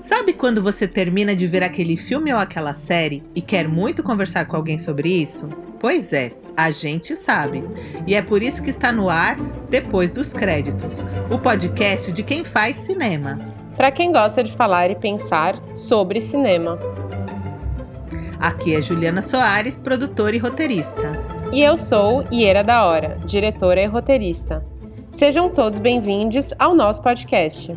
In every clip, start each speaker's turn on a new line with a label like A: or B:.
A: Sabe quando você termina de ver aquele filme ou aquela série e quer muito conversar com alguém sobre isso? Pois é, a gente sabe. E é por isso que está no ar Depois dos Créditos o podcast de quem faz cinema.
B: Para quem gosta de falar e pensar sobre cinema.
A: Aqui é Juliana Soares, produtora e roteirista.
B: E eu sou Iera da Hora, diretora e roteirista. Sejam todos bem-vindos ao nosso podcast.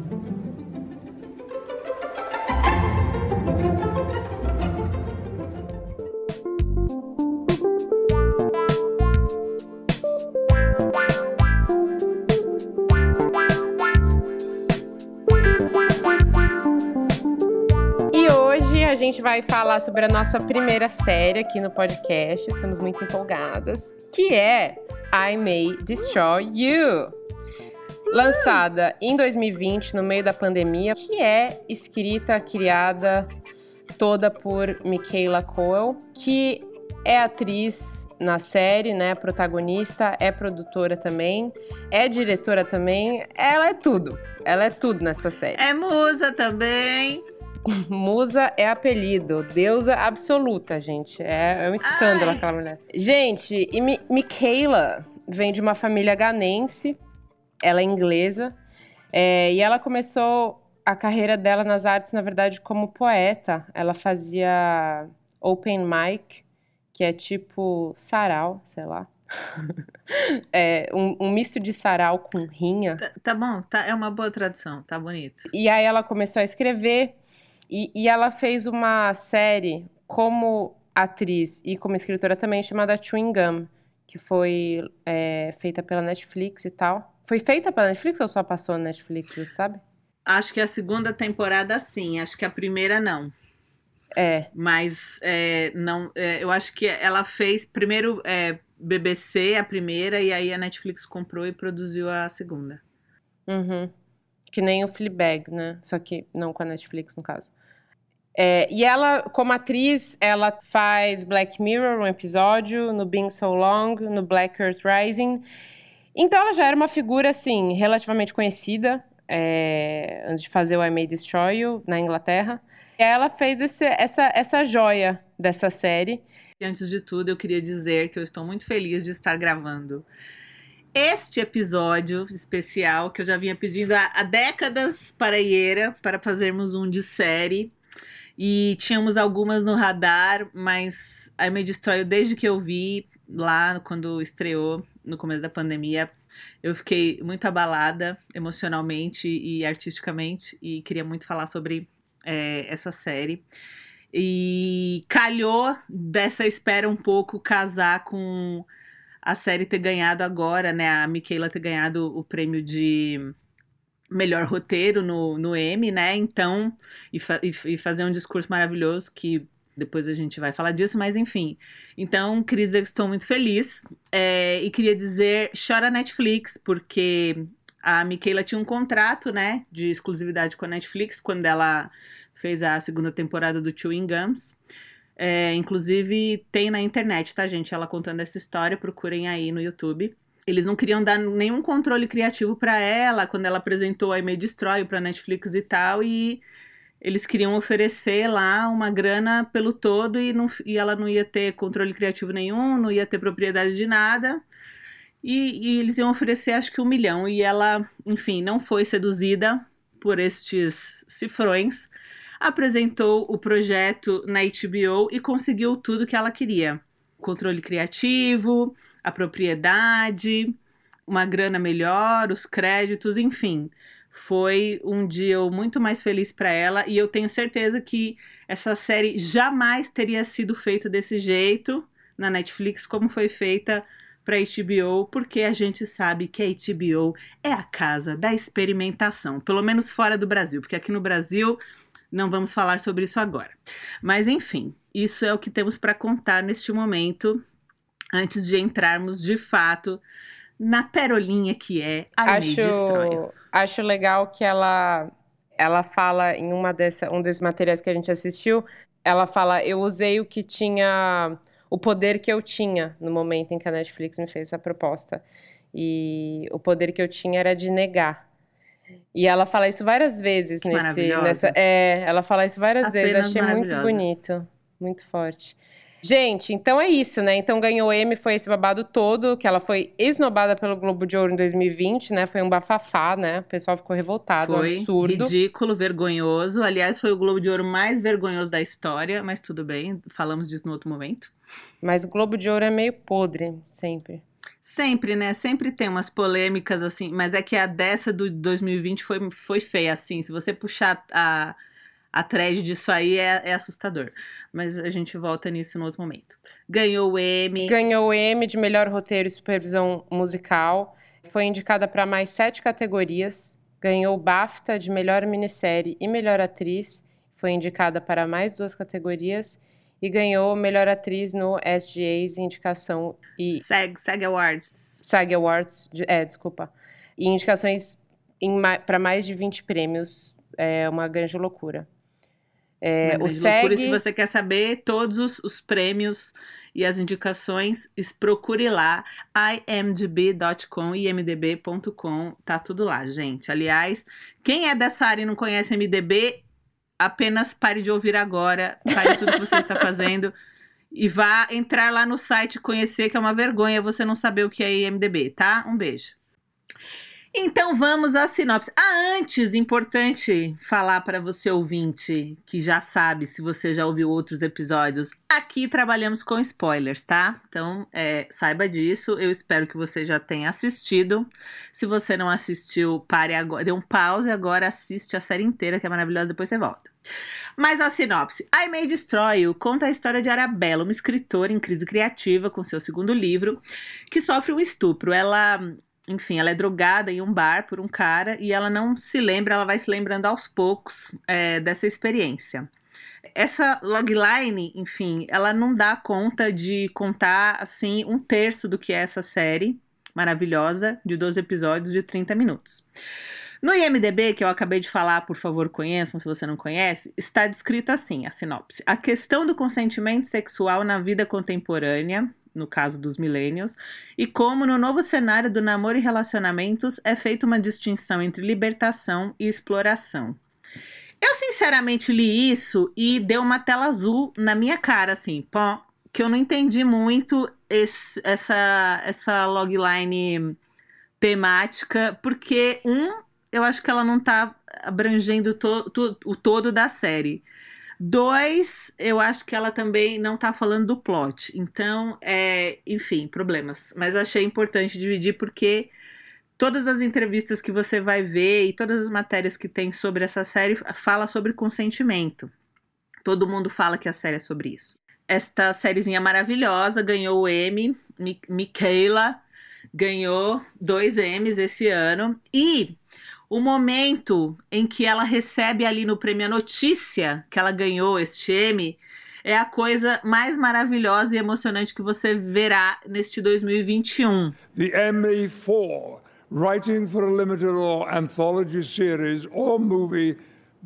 B: Vai falar sobre a nossa primeira série aqui no podcast. Estamos muito empolgadas, que é I May Destroy You. Lançada em 2020, no meio da pandemia, que é escrita, criada toda por Michaela Coel, que é atriz na série, né? Protagonista, é produtora também, é diretora também. Ela é tudo. Ela é tudo nessa série.
A: É musa também.
B: Musa é apelido, deusa absoluta, gente. É, é um escândalo Ai. aquela mulher. Gente, e Mi Michaela vem de uma família ganense, ela é inglesa, é, e ela começou a carreira dela nas artes, na verdade, como poeta. Ela fazia open mic, que é tipo sarau, sei lá. é, um, um, misto de sarau com rinha.
A: Tá, tá bom, tá, é uma boa tradução, tá bonito.
B: E aí ela começou a escrever e, e ela fez uma série como atriz e como escritora também chamada Chewing Gum, que foi é, feita pela Netflix e tal. Foi feita pela Netflix ou só passou na Netflix, sabe?
A: Acho que a segunda temporada sim, acho que a primeira não.
B: É.
A: Mas é, não, é, eu acho que ela fez primeiro é, BBC, a primeira, e aí a Netflix comprou e produziu a segunda.
B: Uhum. Que nem o Fleabag, né? Só que não com a Netflix, no caso. É, e ela, como atriz, ela faz Black Mirror, um episódio, no Being So Long, no Black Earth Rising. Então ela já era uma figura, assim, relativamente conhecida, é, antes de fazer o I May Destroy You, na Inglaterra. E ela fez esse, essa, essa joia dessa série.
A: E antes de tudo, eu queria dizer que eu estou muito feliz de estar gravando este episódio especial que eu já vinha pedindo há, há décadas para a Iera, para fazermos um de série e tínhamos algumas no radar, mas a Me Destroy, desde que eu vi lá quando estreou no começo da pandemia, eu fiquei muito abalada emocionalmente e artisticamente e queria muito falar sobre é, essa série. E calhou dessa espera um pouco casar com a série ter ganhado agora, né? A Michaela ter ganhado o prêmio de melhor roteiro no, no M, né? Então, e, fa e, fazer um discurso maravilhoso que depois a gente vai falar disso, mas enfim. Então, queria dizer que estou muito feliz é, e queria dizer chora Netflix, porque a Michaela tinha um contrato, né, de exclusividade com a Netflix quando ela fez a segunda temporada do Chewing Gums. É, inclusive, tem na internet, tá, gente? Ela contando essa história, procurem aí no YouTube eles não queriam dar nenhum controle criativo para ela quando ela apresentou a May Destroy para Netflix e tal e eles queriam oferecer lá uma grana pelo todo e, não, e ela não ia ter controle criativo nenhum, não ia ter propriedade de nada. E, e, eles iam oferecer acho que um milhão. E ela, enfim, não foi seduzida por estes cifrões. Apresentou o projeto na HBO e conseguiu tudo que ela queria: controle criativo, a propriedade, uma grana melhor, os créditos, enfim. Foi um dia muito mais feliz para ela e eu tenho certeza que essa série jamais teria sido feita desse jeito na Netflix como foi feita para HBO, porque a gente sabe que a HBO é a casa da experimentação, pelo menos fora do Brasil, porque aqui no Brasil não vamos falar sobre isso agora. Mas enfim, isso é o que temos para contar neste momento antes de entrarmos de fato na perolinha que é a acho,
B: Acho legal que ela ela fala em uma dessa, um desses materiais que a gente assistiu, ela fala: "Eu usei o que tinha o poder que eu tinha no momento em que a Netflix me fez essa proposta. E o poder que eu tinha era de negar. E ela fala isso várias vezes
A: Que
B: nesse. Nessa, é, ela fala isso várias vezes.
A: Apenas
B: Achei muito bonito. Muito forte. Gente, então é isso, né? Então ganhou M, foi esse babado todo, que ela foi esnobada pelo Globo de Ouro em 2020, né? Foi um bafafá, né? O pessoal ficou revoltado, um
A: Foi
B: absurdo.
A: ridículo, vergonhoso. Aliás, foi o Globo de Ouro mais vergonhoso da história, mas tudo bem, falamos disso no outro momento.
B: Mas o Globo de Ouro é meio podre, sempre.
A: Sempre, né? Sempre tem umas polêmicas assim, mas é que a dessa do 2020 foi, foi feia, assim. Se você puxar a, a thread disso aí, é, é assustador. Mas a gente volta nisso no outro momento. Ganhou o M.
B: Ganhou o M de melhor roteiro e supervisão musical. Foi indicada para mais sete categorias. Ganhou o BAFTA de melhor minissérie e melhor atriz. Foi indicada para mais duas categorias. E ganhou melhor atriz no SGAs, indicação e
A: SAG, SAG Awards.
B: SAG Awards, de- é, desculpa. E indicações para mais de 20 prêmios. É uma grande loucura. É, o
A: grande
B: SEG...
A: se você quer saber todos os, os prêmios e as indicações, es- procure lá, imdb.com, imdb.com, tá tudo lá, gente. Aliás, quem é dessa área e não conhece MDB, apenas pare de ouvir agora, pare tudo que você está fazendo e vá entrar lá no site conhecer, que é uma vergonha você não saber o que é IMDB, tá? Um beijo. Então vamos à sinopse. Ah, antes, importante falar para você ouvinte que já sabe, se você já ouviu outros episódios, aqui trabalhamos com spoilers, tá? Então é, saiba disso. Eu espero que você já tenha assistido. Se você não assistiu, pare agora, dê um pause agora, assiste a série inteira, que é maravilhosa, depois você volta. Mas a sinopse. I May Destroy You conta a história de Arabella, uma escritora em crise criativa com seu segundo livro, que sofre um estupro. Ela enfim, ela é drogada em um bar por um cara e ela não se lembra, ela vai se lembrando aos poucos é, dessa experiência. Essa logline, enfim, ela não dá conta de contar assim um terço do que é essa série maravilhosa de 12 episódios de 30 minutos. No IMDB, que eu acabei de falar, por favor, conheçam se você não conhece, está descrita assim a sinopse: A questão do consentimento sexual na vida contemporânea, no caso dos millennials, e como no novo cenário do namoro e relacionamentos é feita uma distinção entre libertação e exploração. Eu sinceramente li isso e deu uma tela azul na minha cara, assim, pó, que eu não entendi muito esse- essa, essa logline temática, porque, um, eu acho que ela não tá abrangendo to- to- o todo da série. Dois, eu acho que ela também não tá falando do plot. Então, é, enfim, problemas. Mas achei importante dividir porque todas as entrevistas que você vai ver e todas as matérias que tem sobre essa série fala sobre consentimento. Todo mundo fala que a série é sobre isso. Esta sériezinha maravilhosa ganhou o M. Mi Michaela ganhou dois M's esse ano. E o momento em que ela recebe ali no prêmio a notícia que ela ganhou este M é a coisa mais maravilhosa e emocionante que você verá neste 2021.
C: The ME for Writing for a Limited or Anthology Series or Movie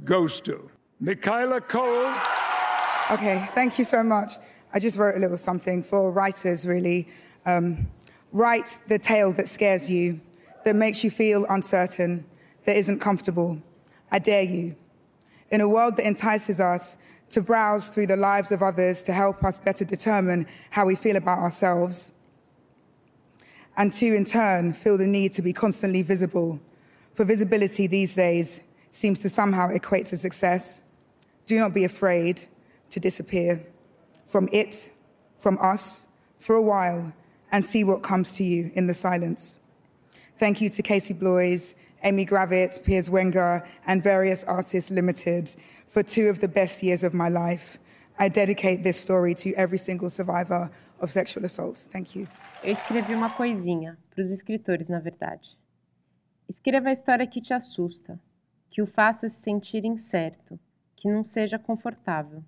C: goes to Michaela Cole.
D: Okay, thank you so much. I just wrote a little something for writers, really. Um, write the tale that scares you, that makes you feel uncertain, that isn't comfortable. I dare you. In a world that entices us to browse through the lives of others to help us better determine how we feel about ourselves, and to, in turn, feel the need to be constantly visible. For visibility these days seems to somehow equate to success. Do not be afraid to disappear from it, from us, for a while, and see what comes to you in the silence. Thank you to Casey Bloys, Amy Gravitz, Piers Wenger, and various Artists Limited for two of the best years of my life. I dedicate this story to every single survivor of sexual assault. Thank you.
B: Eu escrevi uma coisinha para os escritores, na verdade. Escreva a história que te assusta, que o faça se sentir incerto, que não seja confortável.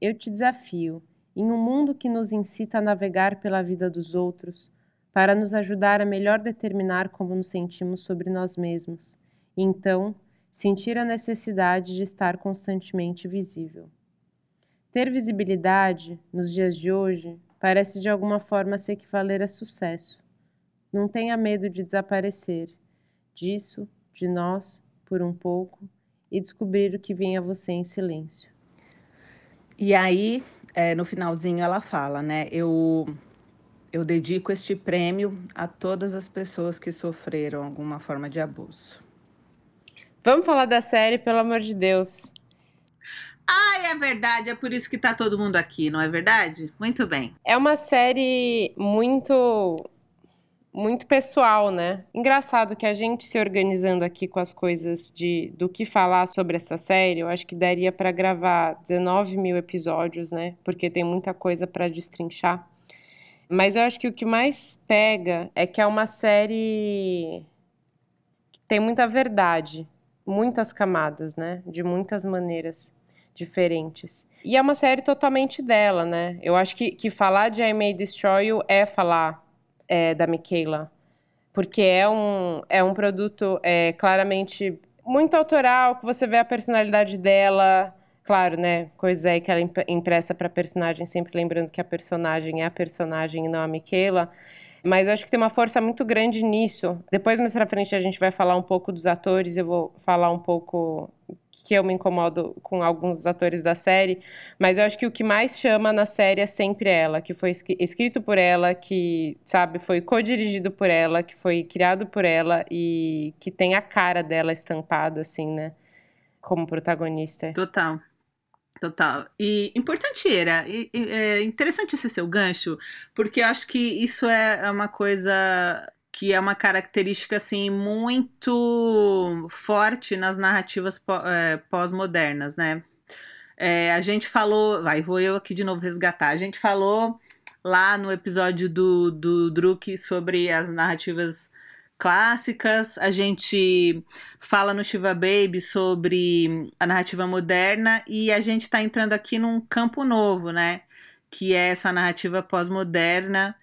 B: Eu te desafio, em um mundo que nos incita a navegar pela vida dos outros, para nos ajudar a melhor determinar como nos sentimos sobre nós mesmos, e então sentir a necessidade de estar constantemente visível. Ter visibilidade, nos dias de hoje, parece de alguma forma se equivaler a sucesso. Não tenha medo de desaparecer. Disso de nós por um pouco e descobrir o que vem a você em silêncio.
A: E aí, é, no finalzinho, ela fala, né? Eu, eu dedico este prêmio a todas as pessoas que sofreram alguma forma de abuso.
B: Vamos falar da série, pelo amor de Deus.
A: Ah, é verdade, é por isso que tá todo mundo aqui, não é verdade? Muito bem.
B: É uma série muito muito pessoal, né? Engraçado que a gente se organizando aqui com as coisas de do que falar sobre essa série, eu acho que daria para gravar 19 mil episódios, né? Porque tem muita coisa para destrinchar. Mas eu acho que o que mais pega é que é uma série que tem muita verdade, muitas camadas, né? De muitas maneiras diferentes. E é uma série totalmente dela, né? Eu acho que, que falar de I May Destroy You é falar é, da Michaela. Porque é um, é um produto é, claramente muito autoral, que você vê a personalidade dela. Claro, né? Coisa aí que ela impressa para personagem, sempre lembrando que a personagem é a personagem e não a Michaela. Mas eu acho que tem uma força muito grande nisso. Depois, mais pra frente, a gente vai falar um pouco dos atores. Eu vou falar um pouco que eu me incomodo com alguns atores da série, mas eu acho que o que mais chama na série é sempre ela, que foi escrito por ela, que, sabe, foi co-dirigido por ela, que foi criado por ela e que tem a cara dela estampada, assim, né? Como protagonista.
A: Total. Total. E importante era, e, e, é interessante esse seu gancho, porque eu acho que isso é, é uma coisa que é uma característica assim muito forte nas narrativas é, pós-modernas, né? É, a gente falou, vai, vou eu aqui de novo resgatar. A gente falou lá no episódio do, do Druk sobre as narrativas clássicas. A gente fala no Shiva Baby sobre a narrativa moderna e a gente está entrando aqui num campo novo, né? Que é essa narrativa pós-moderna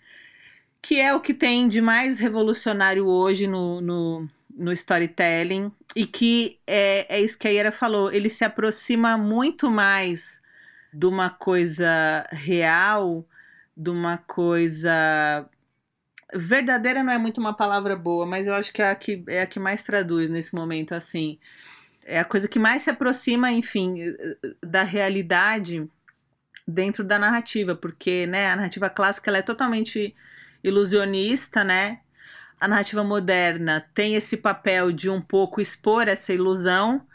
A: que é o que tem de mais revolucionário hoje no, no, no storytelling, e que é, é isso que a Ira falou, ele se aproxima muito mais de uma coisa real, de uma coisa verdadeira não é muito uma palavra boa, mas eu acho que é a que, é a que mais traduz nesse momento, assim. É a coisa que mais se aproxima, enfim, da realidade dentro da narrativa, porque, né, a narrativa clássica ela é totalmente ilusionista, né? A narrativa moderna tem esse papel de um pouco expor essa ilusão.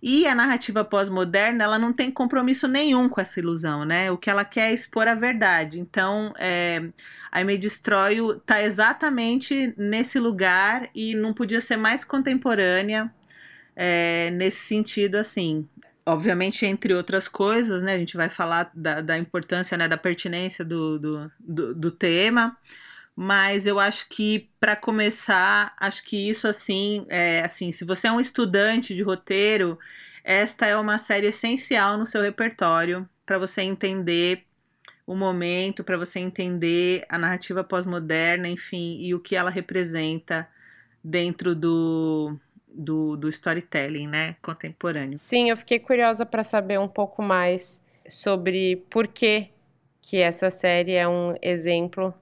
A: E a narrativa pós-moderna, ela não tem compromisso nenhum com essa ilusão, né? O que ela quer é expor a verdade. Então, é, I May Destroy está exatamente nesse lugar e não podia ser mais contemporânea é, nesse sentido, assim. Obviamente, entre outras coisas, né? A gente vai falar da, da importância, né, da pertinência do, do, do, do tema mas eu acho que para começar, acho que isso assim, é assim, se você é um estudante de roteiro, esta é uma série essencial no seu repertório para você entender o momento, para você entender a narrativa pós-moderna, enfim, e o que ela representa dentro do, do, do storytelling, né, contemporâneo.
B: Sim, eu fiquei curiosa para saber um pouco mais sobre por que que essa série é um exemplo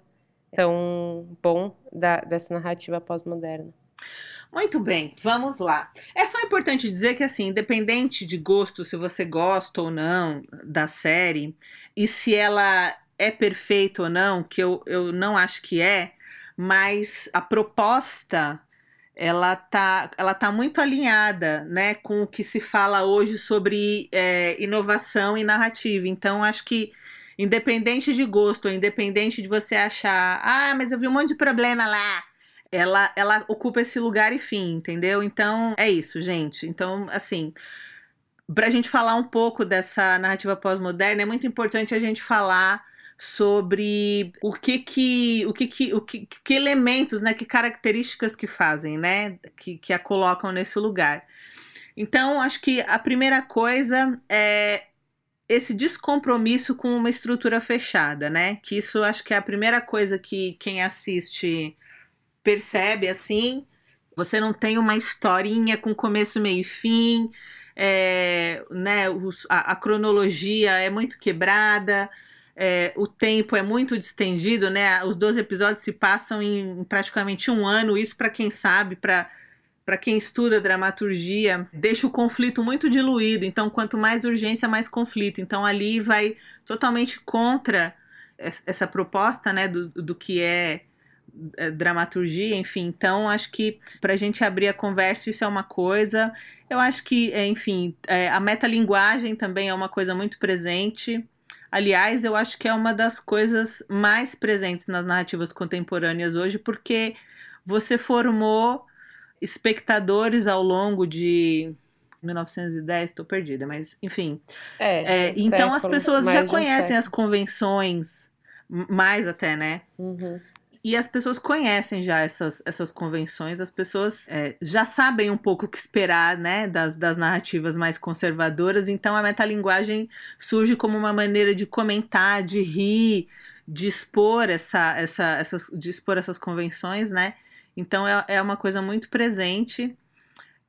B: tão bom da, dessa narrativa pós-moderna.
A: Muito bem, vamos lá. É só importante dizer que, assim, independente de gosto, se você gosta ou não da série, e se ela é perfeita ou não, que eu, eu não acho que é, mas a proposta ela tá, ela tá muito alinhada né, com o que se fala hoje sobre é, inovação e narrativa. Então, acho que independente de gosto, independente de você achar, ah, mas eu vi um monte de problema lá. Ela, ela ocupa esse lugar e fim, entendeu? Então, é isso, gente. Então, assim, para a gente falar um pouco dessa narrativa pós-moderna, é muito importante a gente falar sobre o que que o que que o que, que elementos, né, que características que fazem, né, que, que a colocam nesse lugar. Então, acho que a primeira coisa é esse descompromisso com uma estrutura fechada, né? Que isso acho que é a primeira coisa que quem assiste percebe assim. Você não tem uma historinha com começo, meio e fim, é, né? Os, a, a, cronologia é muito quebrada, é, o tempo é muito distendido, né? Os 12 episódios se passam em praticamente um ano, isso para quem sabe, para para quem estuda dramaturgia, deixa o conflito muito diluído. Então, quanto mais urgência, mais conflito. Então, ali vai totalmente contra essa proposta, né, do, do que é dramaturgia, enfim. Então, acho que para a gente abrir a conversa, isso é uma coisa. Eu acho que, é, enfim, é, a metalinguagem também é uma coisa muito presente. Aliás, eu acho que é uma das coisas mais presentes nas narrativas contemporâneas hoje, porque você formou espectadores ao longo de 1910, estou perdida, mas enfim.
B: É,
A: é, então as pessoas já conhecem as convenções, mais até, né? Uhum. E as pessoas conhecem já essas, essas convenções, as pessoas é, já sabem um pouco o que esperar, né, das, das narrativas mais conservadoras, então a metalinguagem surge como uma maneira de comentar, de rir, de expor, essa, essa, essas, de expor essas convenções, né? Então é, é uma coisa muito presente.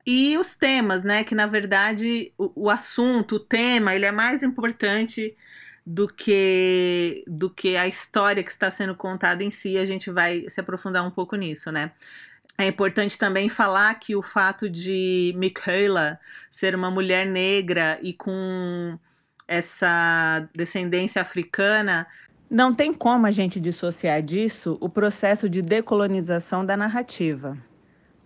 A: E os temas, né? Que na verdade o, o assunto, o tema, ele é mais importante do que do que a história que está sendo contada em si. A gente vai se aprofundar um pouco nisso, né? É importante também falar que o fato de Michaela ser uma mulher negra e com essa descendência africana não tem como a gente dissociar disso o processo de decolonização da narrativa.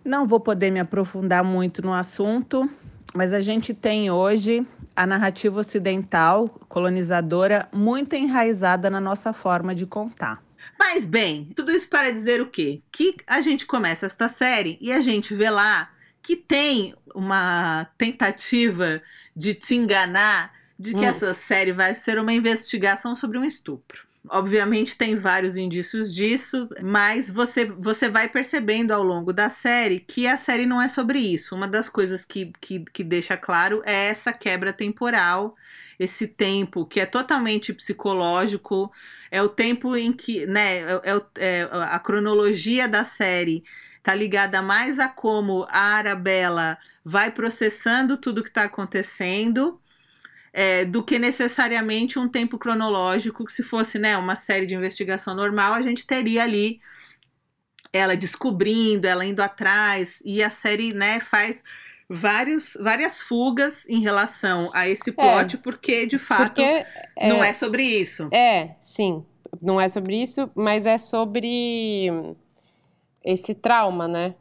A: Não vou poder me aprofundar muito no assunto, mas a gente tem hoje a narrativa ocidental colonizadora muito enraizada na nossa forma de contar. Mas bem, tudo isso para dizer o quê? Que a gente começa esta série e a gente vê lá que tem uma tentativa de te enganar de que hum. essa série vai ser uma investigação sobre um estupro. Obviamente tem vários indícios disso, mas você, você vai percebendo ao longo da série que a série não é sobre isso. Uma das coisas que, que, que deixa claro é essa quebra temporal, esse tempo que é totalmente psicológico, é o tempo em que, né, é, é, é a cronologia da série tá ligada mais a como a Arabella vai processando tudo que está acontecendo é, do que necessariamente um tempo cronológico, que se fosse né, uma série de investigação normal, a gente teria ali ela descobrindo, ela indo atrás, e a série né, faz vários, várias fugas em relação a esse é. plot, é, porque de fato porque, não é, é sobre isso.
B: É, sim, não é sobre isso, mas é sobre esse trauma, né?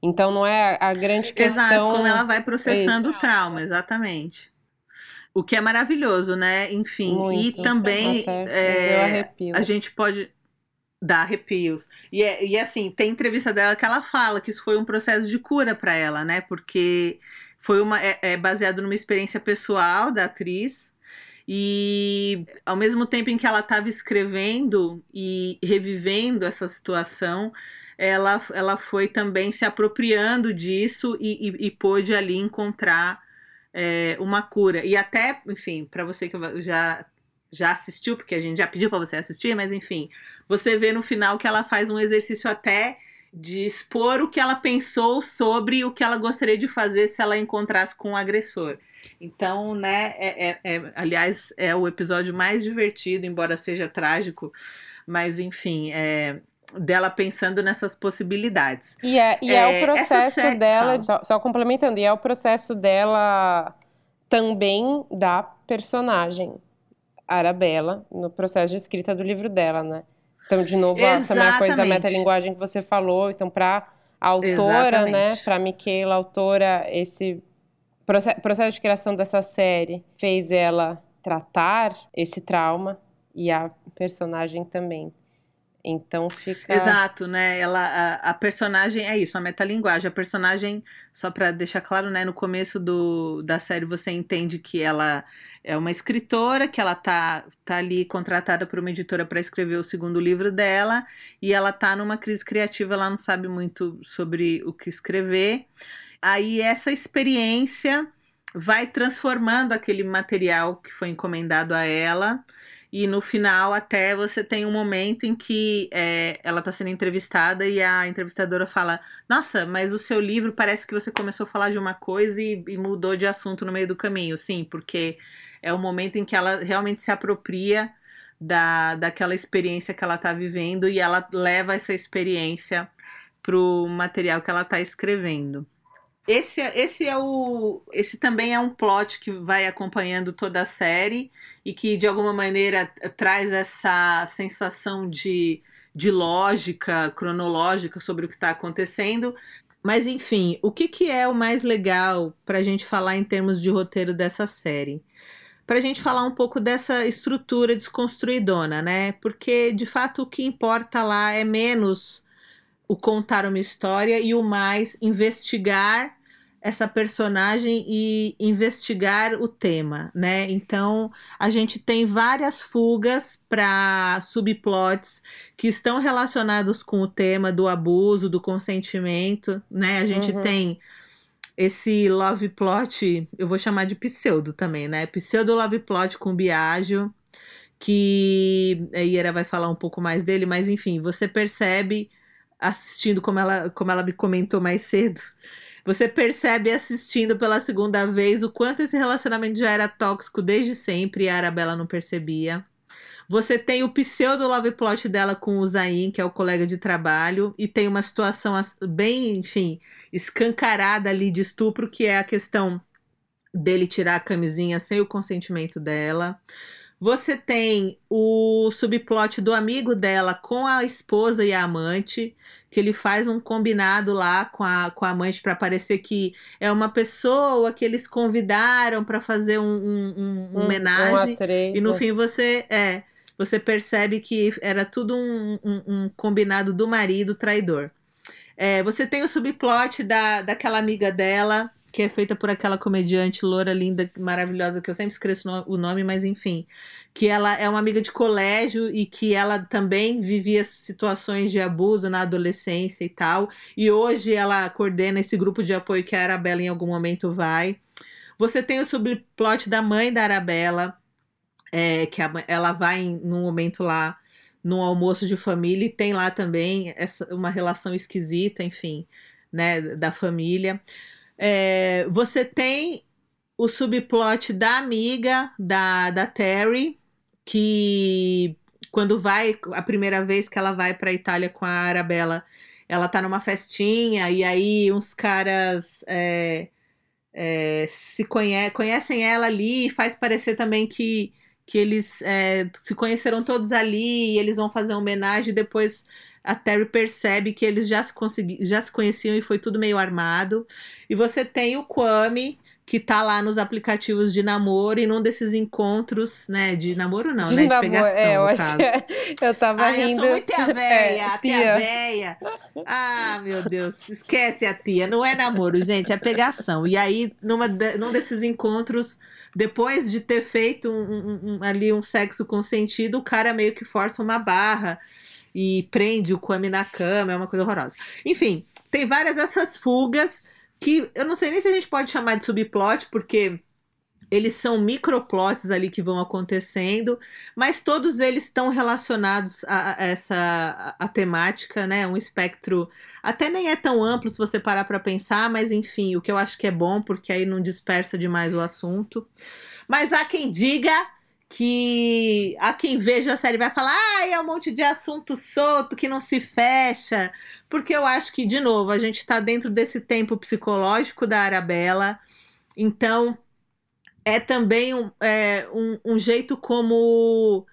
B: Então não é a grande questão.
A: Exato, como ela vai processando o trauma, exatamente. O que é maravilhoso, né? Enfim, Muito. e também é, a gente pode dar arrepios. E, é, e assim, tem entrevista dela que ela fala que isso foi um processo de cura para ela, né? Porque foi uma é, é baseado numa experiência pessoal da atriz. E ao mesmo tempo em que ela estava escrevendo e revivendo essa situação, ela, ela foi também se apropriando disso e, e, e pôde ali encontrar é, uma cura. E até, enfim, para você que já já assistiu, porque a gente já pediu para você assistir, mas enfim, você vê no final que ela faz um exercício até de expor o que ela pensou sobre o que ela gostaria de fazer se ela encontrasse com o agressor. Então, né, é, é, é, aliás, é o episódio mais divertido, embora seja trágico, mas enfim, é, dela pensando nessas possibilidades.
B: E é, e é, é o processo dela, só, só, complementando, e é o processo dela também da personagem Arabella no processo de escrita do livro dela, né? Então, de novo, a, também a coisa da metalinguagem que você falou. Então, para a autora, né, Exatamente. né, para Michaela, autora, esse processo, processo de criação dessa série fez ela tratar esse trauma e a personagem também. Então fica.
A: Exato, né? Ela, a, a, personagem é isso, a metalinguagem. A personagem, só para deixar claro, né? No começo do, da série você entende que ela é uma escritora, que ela tá, tá ali contratada por uma editora para escrever o segundo livro dela, e ela tá numa crise criativa, ela não sabe muito sobre o que escrever. Aí essa experiência vai transformando aquele material que foi encomendado a ela e no final, até você tem um momento em que é, ela está sendo entrevistada e a entrevistadora fala: Nossa, mas o seu livro parece que você começou a falar de uma coisa e, e mudou de assunto no meio do caminho. Sim, porque é o momento em que ela realmente se apropria da, daquela experiência que ela está vivendo e ela leva essa experiência para o material que ela está escrevendo. Esse, é, esse é o. Esse também é um plot que vai acompanhando toda a série e que, de alguma maneira, traz essa sensação de, de lógica cronológica sobre o que está acontecendo. Mas, enfim, o que, que é o mais legal para a gente falar em termos de roteiro dessa série? Para a gente falar um pouco dessa estrutura desconstruidona, né? Porque, de fato, o que importa lá é menos o contar uma história e o mais investigar essa personagem e investigar o tema, né? Então a gente tem várias fugas para subplots que estão relacionados com o tema do abuso, do consentimento, né? A gente uhum. tem esse love plot, eu vou chamar de pseudo também, né? Pseudo love plot com Biagio, que a Iera vai falar um pouco mais dele, mas enfim, você percebe assistindo como ela, como ela me comentou mais cedo, você percebe assistindo pela segunda vez o quanto esse relacionamento já era tóxico desde sempre e a Arabella não percebia. Você tem o pseudo love plot dela com o Zain, que é o colega de trabalho, e tem uma situação bem, enfim, escancarada ali de estupro, que é a questão dele tirar a camisinha sem o consentimento dela. Você tem o subplot do amigo dela com a esposa e a amante, que ele faz um combinado lá com a, com a amante para parecer que é uma pessoa que eles convidaram para fazer um, um, um, homenagem. e no é. fim você é você percebe que era tudo um, um combinado do marido traidor. É, você tem o subplot da, daquela amiga dela que é feita por aquela comediante loura, linda, maravilhosa, que eu sempre esqueço o nome, mas enfim. Que ela é uma amiga de colégio e que ela também vivia situações de abuso na adolescência e tal. E hoje ela coordena esse grupo de apoio que a Arabella em algum momento vai. Você tem o subplot da mãe da Arabella, é, que a, ela vai em, num momento lá num almoço de família e tem lá também essa, uma relação esquisita, enfim, né, da família. É, você tem o subplot da amiga da, da Terry, que quando vai, a primeira vez que ela vai para a Itália com a Arabella, ela tá numa festinha e aí uns caras é, é, se conhe conhecem ela ali e faz parecer também que, que eles é, se conheceram todos ali e eles vão fazer uma homenagem depois a Terry percebe que eles já se, consegui, já se conheciam e foi tudo meio armado. E você tem o Kwame, que tá lá nos aplicativos de namoro e num desses encontros, né, de namoro não, de né, namoro, de pegação, é, eu no caso.
B: eu tava
A: Ai,
B: rindo.
A: eu sou muito tia véia, é, tia véia. Ah, meu Deus, esquece a tia, não é namoro, gente, é pegação. E aí, numa num desses encontros, depois de ter feito um, um, um, ali um sexo consentido, o cara meio que força uma barra e prende o Kwame na cama, é uma coisa horrorosa. Enfim, tem várias dessas fugas que eu não sei nem se a gente pode chamar de subplot, porque eles são microplots ali que vão acontecendo, mas todos eles estão relacionados a, a essa a, a, temática, né? Um espectro até nem é tão amplo se você parar para pensar, mas enfim, o que eu acho que é bom porque aí não dispersa demais o assunto. Mas há quem diga que a quem veja a série vai falar, ah, é um monte de assunto solto que não se fecha, porque eu acho que, de novo, a gente está dentro desse tempo psicológico da Arabella, então é também um, é, um, um jeito como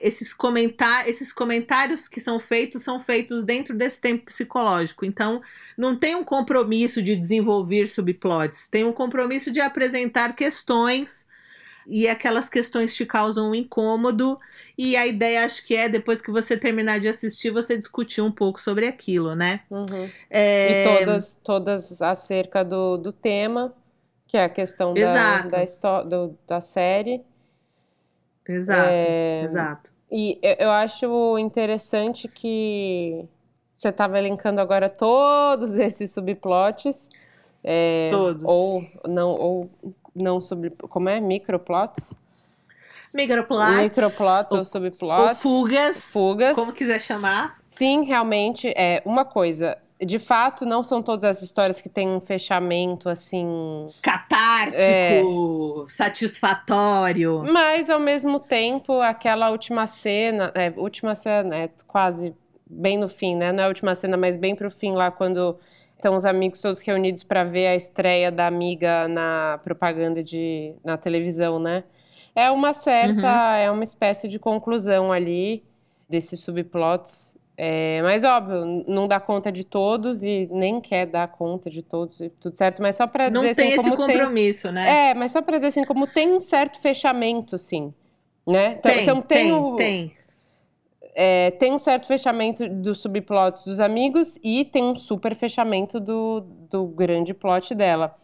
A: esses, comentar esses comentários que são feitos são feitos dentro desse tempo psicológico. Então, não tem um compromisso de desenvolver subplots, tem um compromisso de apresentar questões e aquelas questões te causam um incômodo. E a ideia, acho que é, depois que você terminar de assistir, você discutir um pouco sobre aquilo, né?
B: Uhum. É... E todas, todas acerca do, do tema, que é a questão da, da, do, da série.
A: Exato, é... exato.
B: E eu acho interessante que você estava elencando agora todos esses subplots. É,
A: Todos.
B: Ou não, ou não sobre. Como é? Microplots?
A: Microplots.
B: Microplots ou, ou subplots.
A: Ou fugas.
B: Fugas.
A: Como quiser chamar.
B: Sim, realmente, é uma coisa. De fato, não são todas as histórias que têm um fechamento assim.
A: Catártico, é... satisfatório.
B: Mas, ao mesmo tempo, aquela última cena. É, última cena, é quase bem no fim, né? Não é a última cena, mas bem pro fim lá, quando Estão os amigos todos reunidos para ver a estreia da amiga na propaganda de na televisão, né? É uma certa, uhum. é uma espécie de conclusão ali desses subplots. É, mas óbvio, não dá conta de todos e nem quer dar conta de todos e tudo certo, mas só para dizer
A: não
B: tem
A: assim,
B: esse
A: compromisso,
B: tem,
A: né?
B: É, mas só para dizer assim, como tem um certo fechamento, sim, né?
A: Tem, então tem, tem, o, tem.
B: É, tem um certo fechamento dos subplots dos amigos e tem um super fechamento do, do grande plot dela.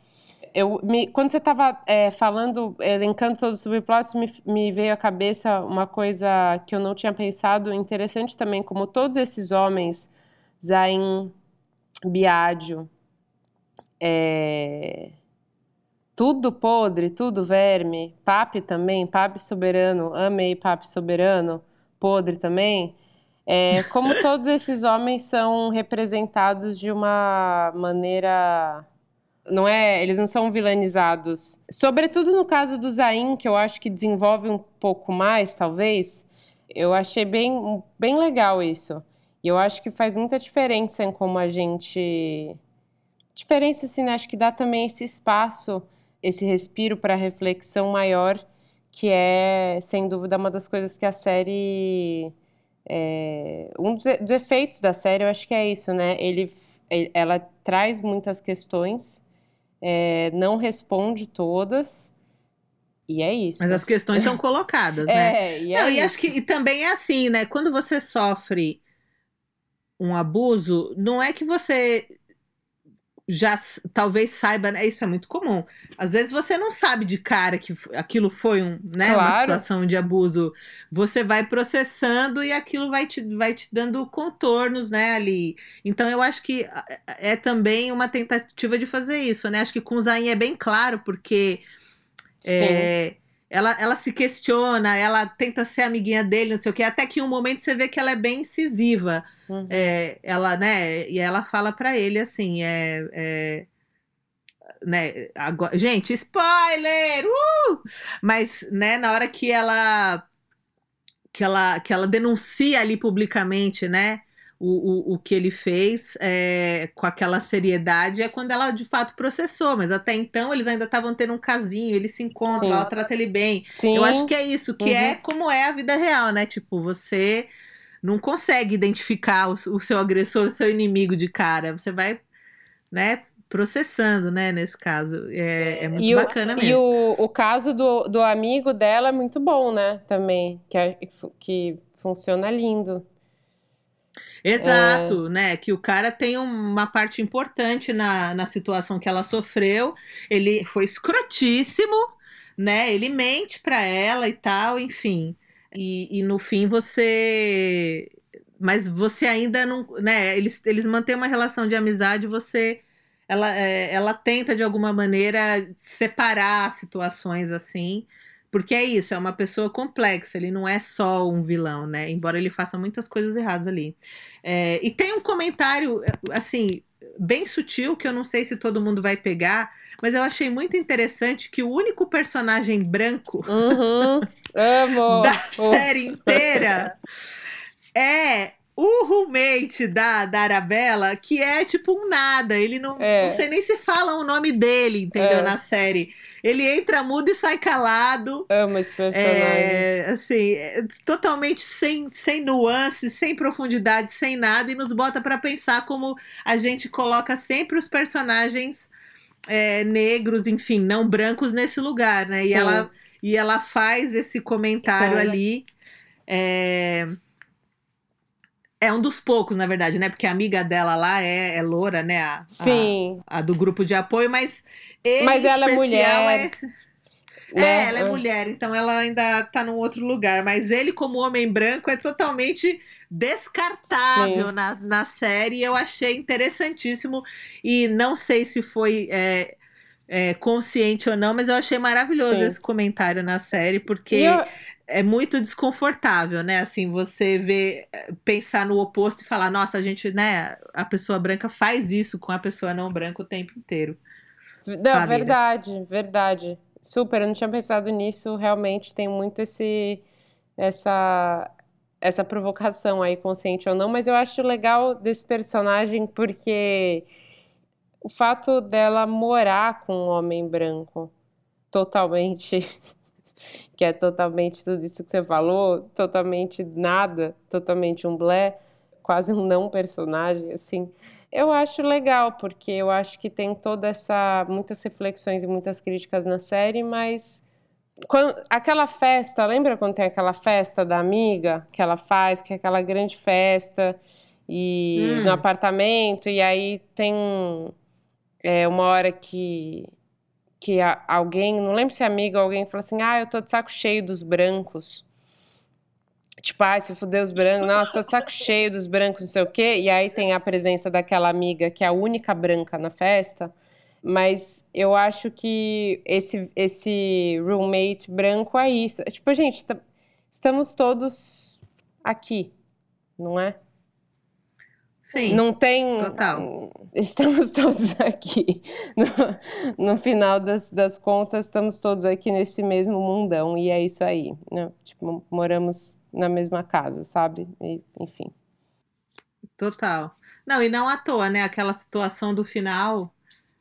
B: Eu, me, quando você estava é, falando, elencando todos os subplots, me, me veio à cabeça uma coisa que eu não tinha pensado, interessante também, como todos esses homens, Zain, Biádio, é, tudo podre, tudo verme, Papi também, Papi soberano, amei Papi soberano, podre também. É, como todos esses homens são representados de uma maneira. Não é, eles não são vilanizados. Sobretudo no caso do Zain, que eu acho que desenvolve um pouco mais, talvez. Eu achei bem, bem legal isso. E eu acho que faz muita diferença em como a gente. Diferença, assim, né? Acho que dá também esse espaço, esse respiro para reflexão maior que é, sem dúvida, uma das coisas que a série. É, um dos, dos, efeitos da série, eu acho que é isso, né? Ele, ela traz muitas questões, é, não responde todas. E é isso.
A: Mas as questões estão colocadas,
B: né? É, e, é
A: não, e acho que e também é assim, né? Quando você sofre um abuso, não é que você já talvez saiba, né? Isso é muito comum. Às vezes você não sabe de cara que aquilo foi um, né, claro. uma situação de abuso. Você vai processando e aquilo vai te, vai te dando contornos, né, ali. Então eu acho que é também uma tentativa de fazer isso, né? Acho que com o Zain é bem claro, porque é, ela, ela se questiona, ela tenta ser amiguinha dele, não sei o quê, até que em um momento você vê que ela é bem incisiva. Uhum. É, ela, né, e ela fala para ele assim, é, é né, agora, gente, spoiler! Uh! Mas, né, na hora que ela que ela que ela denuncia ali publicamente, né, o, o, o que ele fez é, com aquela seriedade é quando ela de fato processou, mas até então eles ainda estavam tendo um casinho, eles se encontram, Sim. ela trata ele bem.
B: Sim.
A: Eu acho que é isso, que é uhum. é como é a vida real, né? Tipo, você não consegue identificar o, o seu agressor, o seu inimigo de cara. Você vai, né, processando, né, nesse caso. É, é muito
B: e
A: bacana
B: o,
A: mesmo.
B: E o, o caso do, do amigo dela é muito bom, né, também, que, é, que funciona lindo.
A: Exato, é... né? Que o cara tem uma parte importante na, na situação que ela sofreu. Ele foi escrotíssimo, né? Ele mente para ela e tal, enfim. E, e no fim você. Mas você ainda não. né? Eles, eles mantêm uma relação de amizade, você. Ela, é, ela tenta de alguma maneira separar situações assim. Porque é isso, é uma pessoa complexa, ele não é só um vilão, né? Embora ele faça muitas coisas erradas ali. É, e tem um comentário, assim, bem sutil, que eu não sei se todo mundo vai pegar, mas eu achei muito interessante que o único personagem branco
B: uhum,
A: da série inteira é o roommate da, da Arabella, que é tipo um nada, ele não, é. não sei nem se fala o nome dele, entendeu? É. Na série. Ele entra mudo e sai calado.
B: Amo esse personagem.
A: É, assim, é, totalmente sem, sem nuances, sem profundidade, sem nada, e nos bota para pensar como a gente coloca sempre os personagens é, negros, enfim, não brancos nesse lugar, né? E ela, e ela faz esse comentário Sim. ali. É, é um dos poucos, na verdade, né? Porque a amiga dela lá é, é loura, né? A,
B: Sim.
A: A, a, do grupo de apoio, mas ele
B: mas ela é mulher.
A: É, esse... né? é, ela é mulher, então ela ainda tá num outro lugar. Mas ele, como homem branco, é totalmente descartável na, na série. Eu achei interessantíssimo. E não sei se foi. É, é, consciente ou não, mas eu achei maravilhoso Sim. esse comentário na série, porque eu, é muito desconfortável, né? Assim, você ver, pensar no oposto e falar, nossa, a gente, né? A pessoa branca faz isso com a pessoa não branca o tempo inteiro.
B: Não, verdade, verdade. Super, eu não tinha pensado nisso. Realmente tem muito esse, essa, essa provocação aí, consciente ou não. Mas eu acho legal desse personagem porque o fato dela morar com um homem branco totalmente que é totalmente tudo isso que você falou, totalmente nada, totalmente um blé, quase um não personagem, assim. Eu acho legal, porque eu acho que tem toda essa muitas reflexões e muitas críticas na série, mas quando, aquela festa, lembra quando tem aquela festa da amiga que ela faz, que é aquela grande festa e hum. no apartamento e aí tem é, uma hora que que alguém, não lembro se é amigo ou alguém, falou assim: ah, eu tô de saco cheio dos brancos. Tipo, ai, se fuder os brancos, nossa, tô de saco cheio dos brancos, não sei o quê. E aí tem a presença daquela amiga que é a única branca na festa. Mas eu acho que esse, esse roommate branco é isso. Tipo, gente, estamos todos aqui, não é?
A: Sim.
B: Não tem.
A: Total.
B: Estamos todos aqui. No, no final das, das contas, estamos todos aqui nesse mesmo mundão. E é isso aí. Né? Tipo, moramos na mesma casa, sabe? E, enfim.
A: Total. Não, e não à toa, né? Aquela situação do final.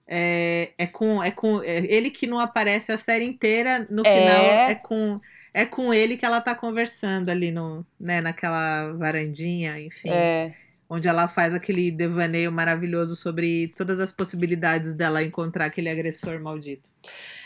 A: É, é com, é com é ele que não aparece a série inteira, no é... final é com é com ele que ela tá conversando ali no, né, naquela varandinha, enfim.
B: É
A: onde ela faz aquele devaneio maravilhoso sobre todas as possibilidades dela encontrar aquele agressor maldito.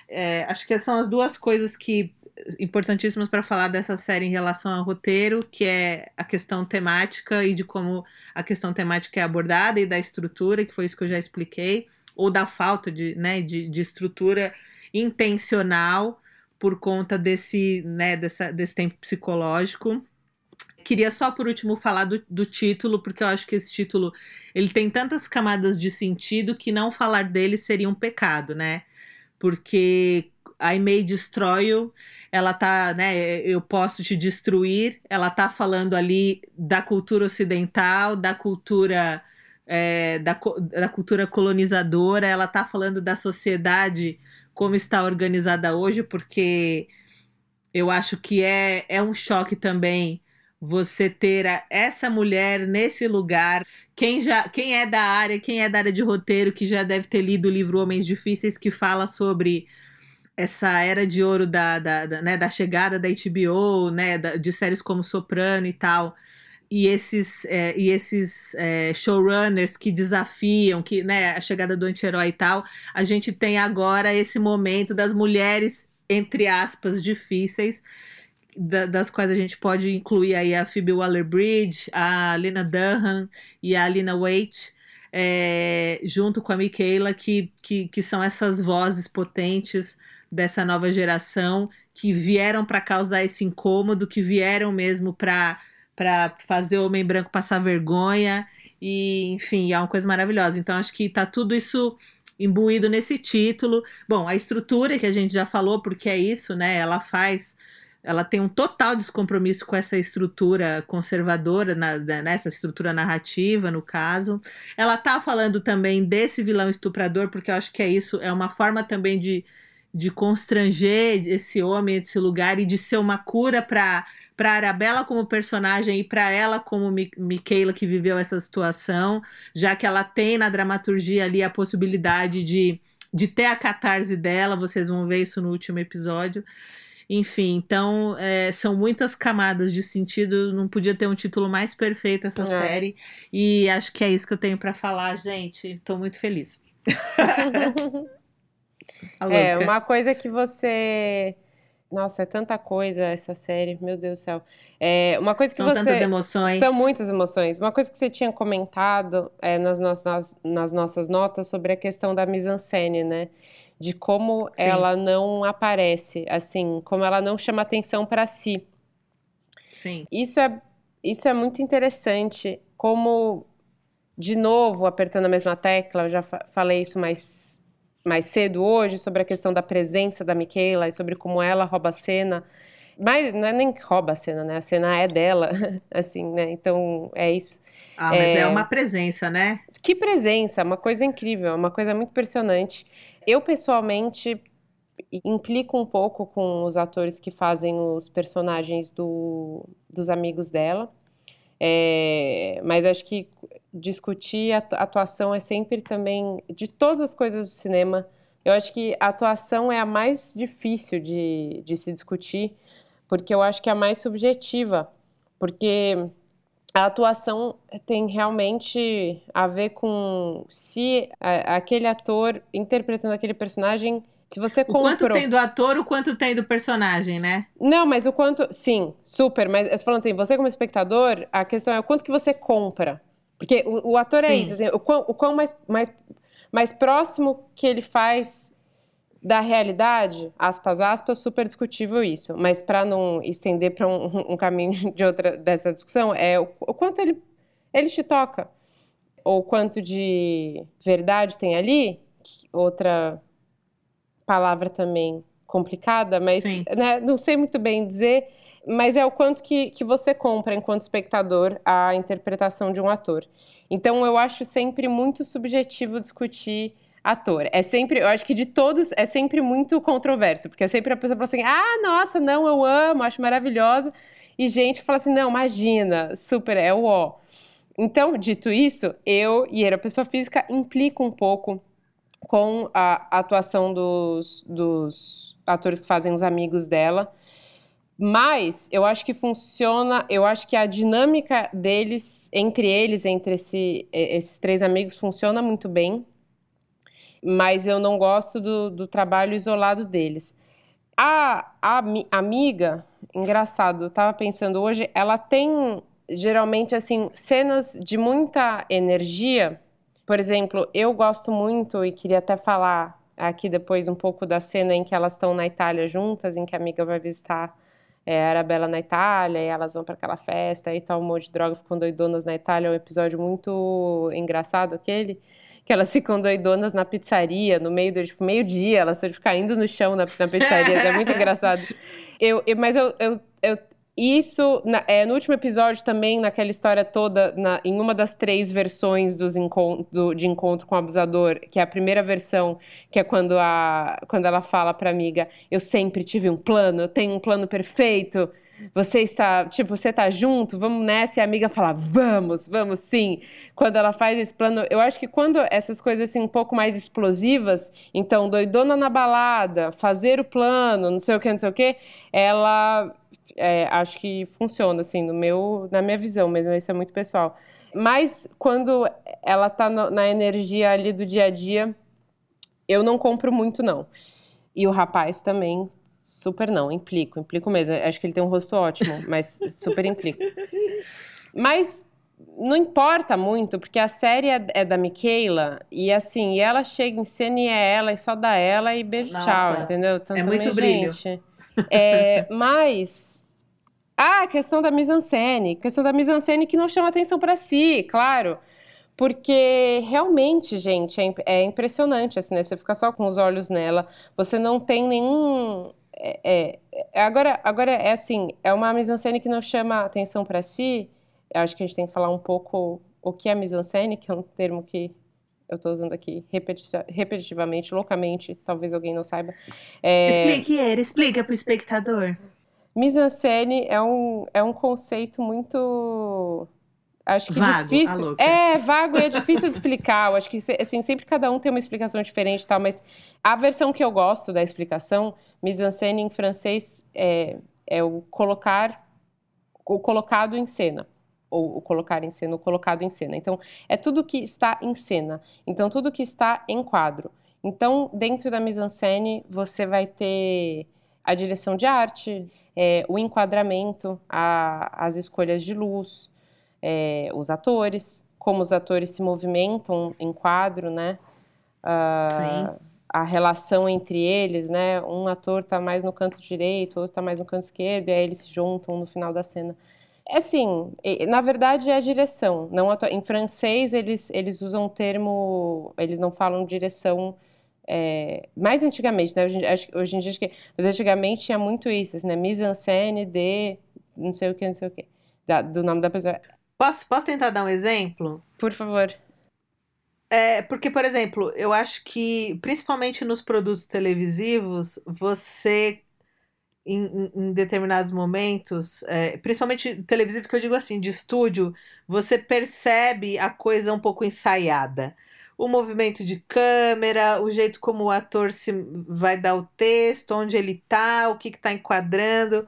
A: É, acho que são as duas coisas que importantíssimas para falar dessa série em relação ao roteiro, que é a questão temática e de como a questão temática é abordada e da estrutura, que foi isso que eu já expliquei, ou da falta de, né, de, de estrutura intencional por conta desse, né, dessa, desse tempo psicológico queria só por último falar do, do, título, porque eu acho que esse título ele tem tantas camadas de sentido que não falar dele seria um pecado, né? Porque I may destroy you, ela tá, né? Eu posso te destruir. Ela tá falando ali da cultura ocidental, da cultura é, da, da cultura colonizadora. Ela tá falando da sociedade como está organizada hoje, porque eu acho que é, é um choque também você ter essa mulher nesse lugar. Quem já, quem é da área, quem é da área de roteiro, que já deve ter lido o livro Homens Difíceis, que fala sobre essa era de ouro da, da, da, né, da chegada da HBO, né, de séries como Soprano e tal, e esses, é, e esses é, showrunners que desafiam, que né, a chegada do anti-herói e tal, a gente tem agora esse momento das mulheres, entre aspas, difíceis, da, das quais a gente pode incluir aí a Phoebe Waller-Bridge, a Lena Dunham e a Lina Waite, é, junto com a Michaela, que, que, que são essas vozes potentes dessa nova geração que vieram para causar esse incômodo, que vieram mesmo para fazer o homem branco passar vergonha. E, enfim, é uma coisa maravilhosa. Então, acho que tá tudo isso imbuído nesse título. Bom, a estrutura que a gente já falou, porque é isso, né? Ela faz ela tem um total descompromisso com essa estrutura conservadora, na, nessa estrutura narrativa, no caso. Ela tá falando também desse vilão estuprador, porque eu acho que é isso, é uma forma também de, de constranger esse homem, esse lugar, e de ser uma cura para para Arabella como personagem e para ela como Mi Michaela que viveu essa situação, já que ela tem na dramaturgia ali a possibilidade de, de ter a catarse dela, vocês vão ver isso no último episódio. Enfim, então é, são muitas camadas de sentido. Não podia ter um título mais perfeito essa é. série. E acho que é isso que eu tenho para falar, gente. Estou muito feliz.
B: é, uma coisa que você. Nossa, é tanta coisa essa série, meu Deus do céu. É, uma coisa que
A: São
B: você...
A: tantas emoções.
B: São muitas emoções. Uma coisa que você tinha comentado é, nas, nossas, nas nossas notas sobre a questão da mise-en-scène, né? De como Sim. ela não aparece, assim, como ela não chama atenção para si.
A: Sim.
B: Isso é, isso é muito interessante, como, de novo, apertando a mesma tecla, eu já falei isso mais, mais cedo hoje, sobre a questão da presença da Michaela e sobre como ela rouba a cena. Mas não é nem que rouba a cena, né? A cena é dela, assim, né? Então, é isso.
A: Ah, mas é, é uma presença, né?
B: Que presença, uma coisa incrível, uma coisa muito impressionante. Eu, pessoalmente, implico um pouco com os atores que fazem os personagens do, dos amigos dela. É, mas acho que discutir a atuação é sempre também de todas as coisas do cinema. Eu acho que a atuação é a mais difícil de, de se discutir, porque eu acho que é a mais subjetiva. Porque a atuação tem realmente a ver com se aquele ator interpretando aquele personagem se você comprou...
A: O quanto tem do ator, o quanto tem do personagem, né?
B: Não, mas o quanto... Sim, super. Mas eu tô falando assim, você como espectador, a questão é o quanto que você compra. Porque o, o ator é Sim. é isso, assim, o quão, o quão mais, mais, mais próximo que ele faz da realidade, aspas, aspas, super discutível isso. Mas para não estender para um, um, caminho de outra dessa discussão, é o, o quanto ele, ele te toca. Ou quanto de verdade tem ali, outra palavra também complicada, mas né, não sei muito bem dizer, mas é o quanto que, que você compra enquanto espectador a interpretação de um ator. Então eu acho sempre muito subjetivo discutir ator. É sempre, eu acho que de todos é sempre muito controverso, porque é sempre a pessoa fala assim: "Ah, nossa, não, eu amo, acho maravilhosa". E gente que fala assim: "Não, imagina, super é o ó". Então, dito isso, eu e a pessoa física implica um pouco com a atuação dos, dos atores que fazem os amigos dela. Mas eu acho que funciona, eu acho que a dinâmica deles, entre eles, entre esse, esses três amigos, funciona muito bem. Mas eu não gosto do, do trabalho isolado deles. A, a, a amiga, engraçado, eu tava pensando hoje, ela tem geralmente assim cenas de muita energia por exemplo, eu gosto muito e queria até falar aqui depois um pouco da cena em que elas estão na Itália juntas, em que a amiga vai visitar é, a Arabella na Itália, e elas vão para aquela festa e tal, um monte de droga, ficam doidonas na Itália, é um episódio muito engraçado aquele, que elas ficam doidonas na pizzaria, no meio do, tipo, meio-dia, elas estão caindo no chão na, na pizzaria, é muito engraçado. Eu, eu mas eu, eu, eu isso, na, é, no último episódio também, naquela história toda, na, em uma das três versões dos do, de encontro com o abusador, que é a primeira versão, que é quando, a, quando ela fala pra amiga, eu sempre tive um plano, eu tenho um plano perfeito, você está, tipo, você tá junto, vamos nessa, e a amiga fala, vamos, vamos sim. Quando ela faz esse plano, eu acho que quando essas coisas assim um pouco mais explosivas, então, doidona na balada, fazer o plano, não sei o que, não sei o que, ela é, acho que funciona, assim, no meu, na minha visão mesmo, isso é muito pessoal. Mas quando ela tá no, na energia ali do dia a dia, eu não compro muito, não. E o rapaz também, super não, implico, implico mesmo. Acho que ele tem um rosto ótimo, mas super implico. Mas não importa muito, porque a série é, é da Michaela, e assim, e ela chega em cena e é ela, e só dá ela, e beijo, Nossa, tchau, entendeu?
A: Então, é muito brilho.
B: Gente, é, mas ah, a questão da mise-en-scène, questão da mise-en-scène que não chama atenção para si, claro. Porque realmente, gente, é, é, impressionante, assim, né? Você fica só com os olhos nela, você não tem nenhum. É, é, é agora, agora é assim, é uma mise-en-scène que não chama atenção para si. Eu acho que a gente tem que falar um pouco o que é mise-en-scène, que é um termo que eu estou usando aqui repetitivamente, loucamente, talvez alguém não saiba.
A: É... Explique ele, explica para o espectador.
B: Mise-en-scène é um, é um conceito muito acho que
A: vago,
B: difícil. É, vago e é difícil de explicar. Eu acho que assim, sempre cada um tem uma explicação diferente e tal, mas a versão que eu gosto da explicação, mise-en-scène em francês é, é o colocar o colocado em cena ou o colocar em cena, o colocado em cena. Então, é tudo que está em cena. Então, tudo que está em quadro. Então, dentro da mise-en-scène, você vai ter a direção de arte, é, o enquadramento, a, as escolhas de luz, é, os atores, como os atores se movimentam em quadro, né?
A: Uh,
B: a relação entre eles, né? Um ator está mais no canto direito, outro está mais no canto esquerdo, e aí eles se juntam no final da cena. É assim, na verdade é a direção. Não em francês eles, eles usam o termo, eles não falam direção é, mais antigamente, né? Hoje, em dia, acho que, mas antigamente tinha muito isso, assim, né? Mise-en-scène de não sei o que, não sei o que, da, do nome da pessoa.
A: Posso, posso tentar dar um exemplo?
B: Por favor.
A: É, porque, por exemplo, eu acho que, principalmente nos produtos televisivos, você em, em, determinados momentos, é, principalmente televisivo, que eu digo assim, de estúdio, você percebe a coisa um pouco ensaiada. O movimento de câmera, o jeito como o ator se vai dar o texto, onde ele tá, o que está enquadrando.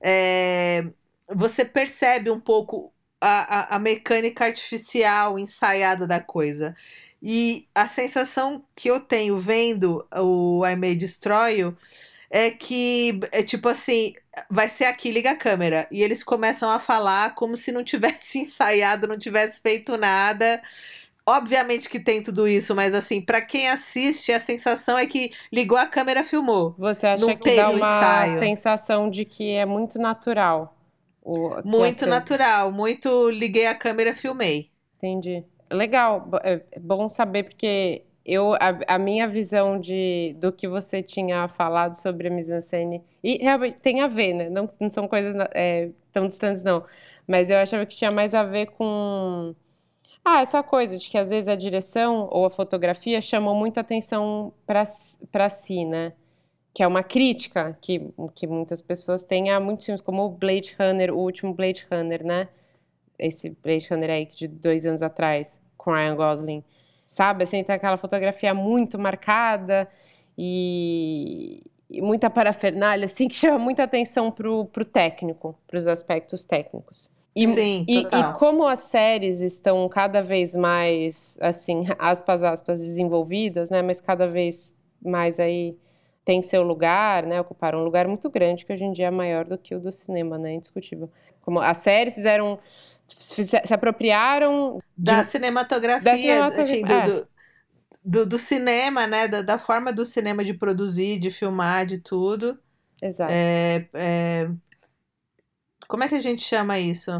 A: É, você percebe um pouco a, a, a mecânica artificial ensaiada da coisa. E a sensação que eu tenho vendo o I May Destroy You é que é tipo assim, vai ser aqui, liga a câmera. E eles começam a falar como se não tivesse ensaiado, não tivesse feito nada. Obviamente que tem tudo isso, mas assim, para quem assiste, a sensação é que ligou a câmera, filmou.
B: Você acha não que dá uma ensaio. sensação de que é muito natural?
A: O, muito natural, muito liguei a câmera, filmei.
B: Entendi. Legal, é, é bom saber porque eu a, a, minha visão de do que você tinha falado sobre a mise-en-scène e realmente tem a ver, né? Não, não são coisas é, tão distantes não, mas eu achava que tinha mais a ver com ah, essa coisa de que às vezes a direção ou a fotografia chamam muita atenção para si, né? Que é uma crítica que, que muitas pessoas têm a muitos filmes, como o Blade Runner, o último Blade Runner, né? Esse Blade Runner aí de dois anos atrás, com Ryan Gosling. Sabe, assim, tem aquela fotografia muito marcada e, e muita parafernália, assim, que chama muita atenção pro, pro técnico, pros aspectos técnicos.
A: E, Sim,
B: e, e, como as séries estão cada vez mais, assim, aspas, aspas, desenvolvidas, né? Mas cada vez mais aí tem seu lugar, né? Ocuparam um lugar muito grande, que hoje em dia é maior do que o do cinema, né? Indiscutível. Como as séries fizeram, se apropriaram...
A: Da cinematografia, da cinematografia enfim, é. do, do, do, cinema, né? Da, da, forma do cinema de produzir, de filmar, de tudo.
B: Exato.
A: É, é como é que a gente chama isso?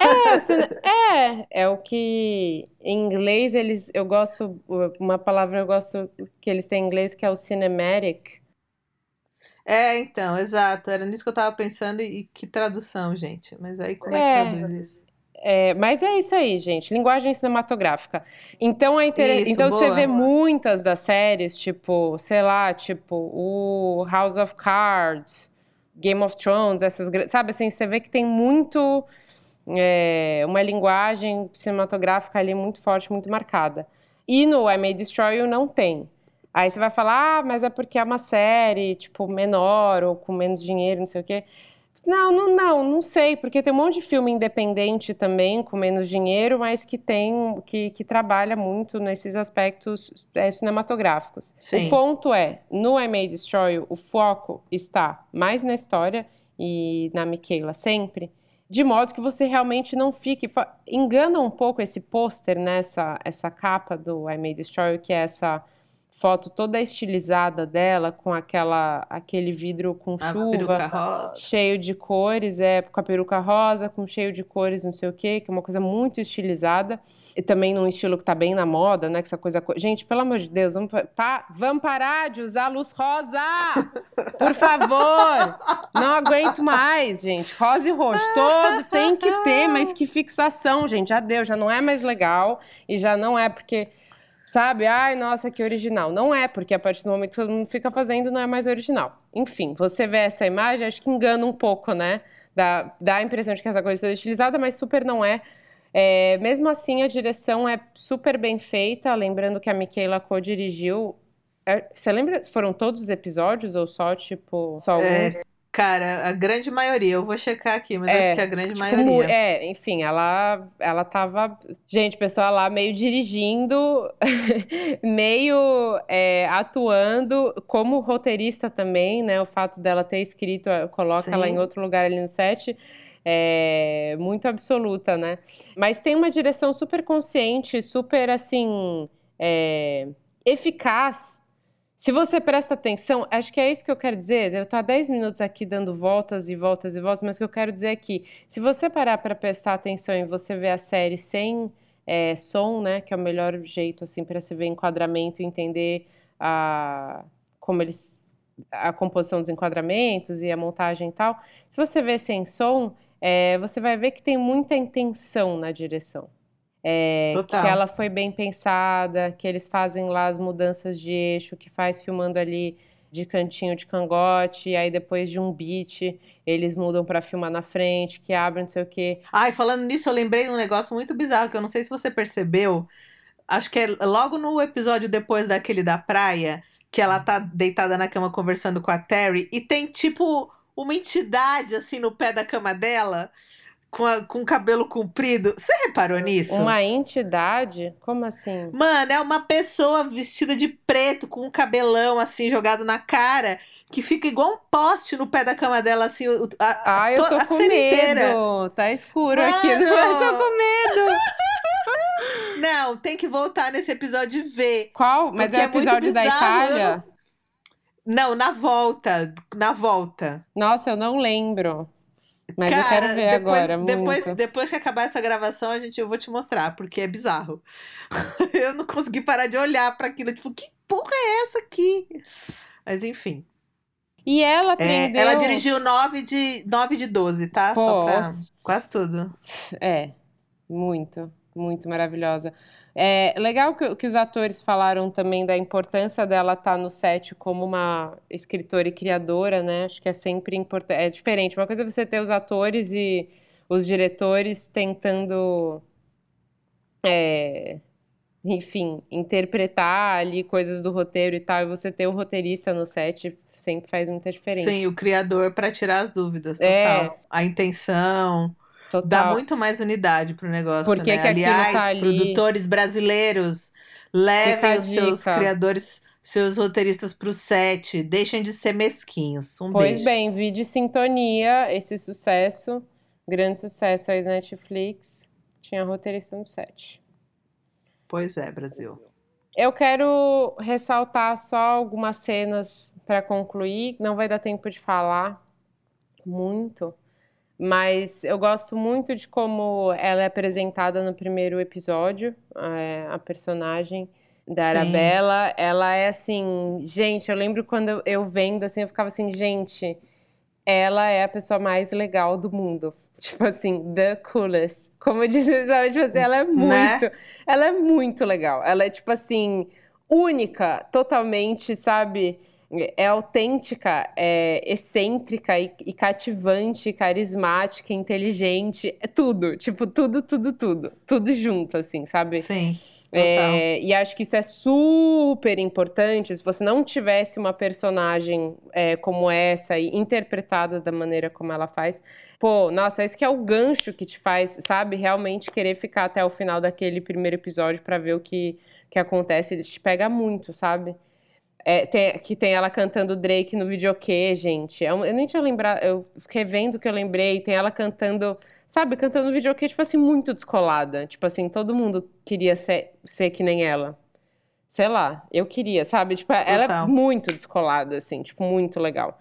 B: É, é, é o que em inglês eles, eu gosto, uma palavra eu gosto que eles têm em inglês que é o cinematic.
A: É, então, exato, era nisso que eu tava pensando e, que tradução, gente. Mas aí como é, é que traduz isso?
B: É, mas é isso aí, gente. Linguagem cinematográfica. Então é inter... Isso, então boa. você vê muitas das séries, tipo, sei lá, tipo o House of Cards, Game of Thrones, essas, sabe assim, você vê que tem muito é, uma linguagem cinematográfica ali muito forte, muito marcada. E no I May Destroy You não tem. Aí você vai falar, ah, mas é porque é uma série, tipo, menor ou com menos dinheiro, não sei o quê. Não, não, não, não sei, porque tem um monte de filme independente também, com menos dinheiro, mas que tem, que, que trabalha muito nesses aspectos é, cinematográficos. Sim. O ponto é, no I May Destroy o foco está mais na história e na Michaela sempre, de modo que você realmente não fique... Engana um pouco esse pôster, nessa né, essa capa do I May Destroy que é essa foto toda estilizada dela, com aquela, aquele vidro com a chuva, cheio de cores, é, com a peruca rosa, com cheio de cores, não sei o quê, que é uma coisa muito estilizada, e também num estilo que tá bem na moda, né, que essa coisa... Gente, pelo amor de Deus, vamos, pa, vamos parar de usar luz rosa! Por favor! Não aguento mais, gente. Rosa e roxo, todo tem que ter, mas que fixação, gente, já deu, já não é mais legal, e já não é porque sabe? Ai, nossa, que original. Não é, porque a partir do momento que todo mundo fica fazendo, não é mais original. Enfim, você vê essa imagem, acho que engana um pouco, né? Dá, dá a impressão de que essa coisa é utilizada, mas super não é. é. Mesmo assim, a direção é super bem feita. Lembrando que a Michaela co-dirigiu. É, você lembra? Foram todos os episódios ou só, tipo, só é, alguns?
A: É, Cara, a grande maioria, eu vou checar aqui, mas é, acho que a grande tipo, maioria.
B: É, enfim, ela, ela tava. Gente, pessoal lá meio dirigindo, meio é, atuando como roteirista também, né? O fato dela ter escrito, coloca Sim. ela em outro lugar ali no set. É muito absoluta, né? Mas tem uma direção super consciente, super assim. É, eficaz se você presta atenção, acho que é isso que eu quero dizer. Eu estou há 10 minutos aqui dando voltas e voltas e voltas, mas o que eu quero dizer é se você parar para prestar atenção e você ver a série sem é, som, né, que é o melhor jeito assim para você ver enquadramento e entender a, como eles a composição dos enquadramentos e a montagem e tal. Se você vê sem som, é, você vai ver que tem muita intenção na direção. É, que ela foi bem pensada, que eles fazem lá as mudanças de eixo, que faz filmando ali de cantinho de cangote, e aí depois de um beat, eles mudam para filmar na frente, que abre não sei o quê.
A: Ai, falando nisso, eu lembrei de um negócio muito bizarro que eu não sei se você percebeu. Acho que é logo no episódio depois daquele da praia, que ela tá deitada na cama conversando com a Terry, e tem tipo uma entidade assim no pé da cama dela com, a, com cabelo comprido. Você reparou nisso?
B: Uma entidade? Como assim?
A: Mano, é uma pessoa vestida de preto, com um cabelão assim jogado na cara, que fica igual um poste no pé da cama dela, assim. A,
B: Ai, eu tô
A: a
B: com medo.
A: inteira.
B: Tá escuro aqui.
A: Mano!
B: Eu tô com medo.
A: Não, tem que voltar nesse episódio e ver.
B: Qual? Mas é
A: é
B: o episódio da
A: bizarro, eu
B: Itália?
A: Não, na volta. Na volta.
B: Nossa, eu não lembro. Mas eu
A: Cara,
B: quero ver
A: depois,
B: agora.
A: depois,
B: muito.
A: depois que acabar essa gravação, a gente, eu vou te mostrar, porque é bizarro. eu não consegui parar de olhar para aquilo. Tipo, que porra é essa aqui? Mas enfim.
B: E ela
A: É,
B: aprendeu.
A: ela dirigiu 9 de, 9 de 12, tá? Só pra, quase tudo.
B: É, muito, muito maravilhosa. É legal que, que os atores falaram também da importância dela estar no set como uma escritora e criadora, né? Acho que é sempre importante. É diferente. Uma coisa é você ter os atores e os diretores tentando, é, enfim, interpretar ali coisas do roteiro e tal, e você ter o roteirista no set sempre faz muita diferença.
A: Sim, o criador para tirar as dúvidas, total.
B: É.
A: A intenção.
B: Total.
A: Dá muito mais unidade pro negócio,
B: Por que
A: né?
B: que aquilo
A: Aliás,
B: tá ali?
A: produtores brasileiros, levem os seus
B: dica.
A: criadores, seus roteiristas pro set, deixem de ser mesquinhos. Um
B: Pois
A: beijo.
B: bem, vi de sintonia esse sucesso, grande sucesso aí da Netflix. Tinha roteirista no set.
A: Pois é, Brasil.
B: Eu quero ressaltar só algumas cenas para concluir. Não vai dar tempo de falar muito, mas eu gosto muito de como ela é apresentada no primeiro episódio, é, a personagem da. Arabella. Ela é assim, gente, eu lembro quando eu, eu vendo assim, eu ficava assim, gente, ela é a pessoa mais legal do mundo. Tipo assim, the coolest. Como eu disse, sabe? Tipo assim, ela é muito, ela é muito legal. Ela é, tipo assim, única, totalmente, sabe? É autêntica, é excêntrica e, e cativante, carismática, inteligente, é tudo, tipo, tudo, tudo, tudo. Tudo junto, assim, sabe?
A: Sim.
B: É, e acho que isso é super importante. Se você não tivesse uma personagem é, como essa e interpretada da maneira como ela faz, pô, nossa, esse que é o gancho que te faz, sabe, realmente querer ficar até o final daquele primeiro episódio pra ver o que, que acontece. Ele te pega muito, sabe? É, tem- que tem ela cantando Drake no videokê, gente. É um- eu nem tinha lembrado, eu fiquei vendo que eu lembrei. Tem ela cantando, sabe, cantando no videokê, tipo assim, muito descolada. Tipo assim, todo mundo queria ser, ser que nem ela. Sei lá, eu queria, sabe? Tipo, ela é muito descolada, assim, tipo, muito legal.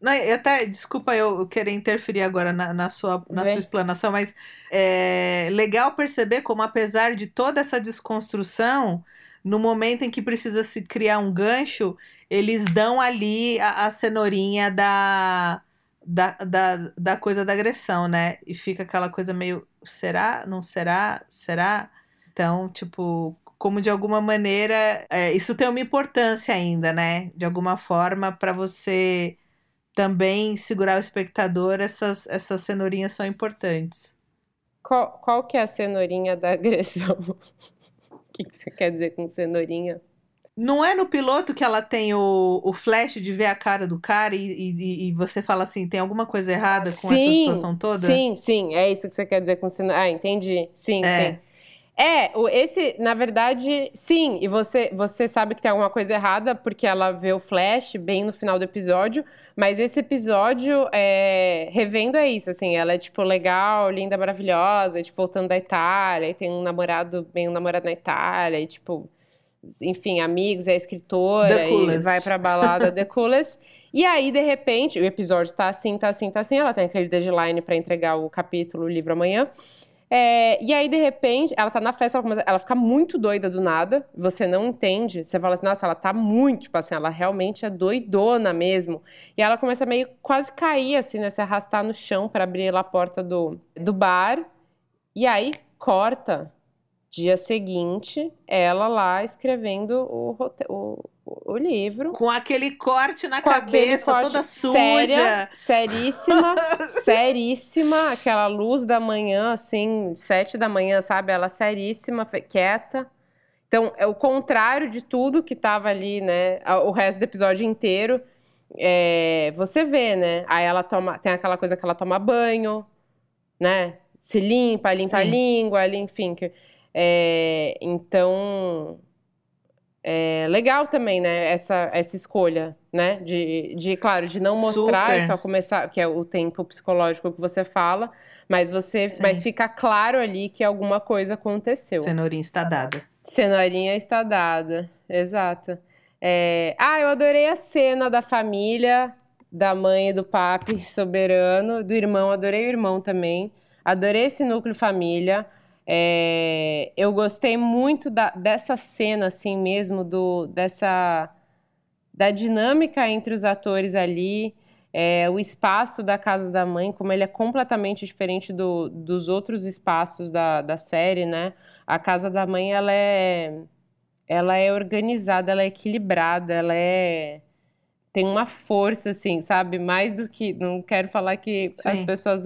A: Não, até, desculpa eu querer interferir agora na, na sua, na sua explanação, mas é legal perceber como, apesar de toda essa desconstrução, no momento em que precisa se criar um gancho, eles dão ali a, a cenourinha da, da, da, da coisa da agressão, né? E fica aquela coisa meio, será? Não será? Será? Então, tipo, como de alguma maneira, é, isso tem uma importância ainda, né? De alguma forma, para você também segurar o espectador, essas, essas cenourinhas são importantes.
B: Qual, qual que é a cenourinha da agressão? O que, que você quer dizer com cenourinha?
A: Não é no piloto que ela tem o, o flash de ver a cara do cara e, e, e você fala assim, tem alguma coisa errada com essa situação toda?
B: Sim, sim, é isso que você quer dizer com cena. Ah, entendi. Sim,
A: É.
B: sim. É, esse, na verdade, sim, e você, você sabe que tem alguma coisa errada porque ela vê o Flash bem no final do episódio, mas esse episódio, é, revendo é isso, assim, ela é, tipo, legal, linda, maravilhosa, tipo, voltando da Itália, e tem um namorado, bem um namorado na Itália, e, tipo, enfim, amigos, é escritora,
A: The
B: e vai pra balada The Coolest. E aí, de repente, o episódio tá assim, tá assim, tá assim, ela tem aquele deadline pra entregar o capítulo, o livro amanhã. É, e aí, de repente, ela tá na festa, ela, começa- ela fica muito doida do nada, você não entende, você fala assim, nossa, ela tá muito, tipo assim, ela realmente é doidona mesmo. E ela começa a meio quase cair, assim, né, se arrastar no chão pra abrir a porta do, do bar, e aí corta, Dia seguinte, ela lá escrevendo o, o, o livro.
A: Com aquele corte na cabeça, corte toda suja.
B: Séria, seríssima, seríssima. Aquela luz da manhã, assim, sete da manhã, sabe? Ela seríssima, quieta. Então, é o contrário de tudo que tava ali, né? O resto do episódio inteiro. É, você vê, né? Aí ela toma. Tem aquela coisa que ela toma banho, né? Se limpa, limpa Sim. a língua, enfim. Que, é, então, é legal também, né, essa, essa escolha, né, de, de, claro, de não mostrar e só começar, que é o tempo psicológico que você fala, mas você, Sim. mas fica claro ali que alguma coisa aconteceu.
A: Cenourinha está dada.
B: Cenourinha está dada, exato. É... Ah, eu adorei a cena da família, da mãe e do papi soberano, do irmão, adorei o irmão também, adorei esse núcleo família, é, eu gostei muito da, dessa cena, assim mesmo, do, dessa da dinâmica entre os atores ali, é, o espaço da casa da mãe, como ele é completamente diferente do, dos outros espaços da, da série, né? A casa da mãe, ela é, ela é organizada, ela é equilibrada, ela é tem uma força, assim, sabe? Mais do que. Não quero falar que Sim. as pessoas.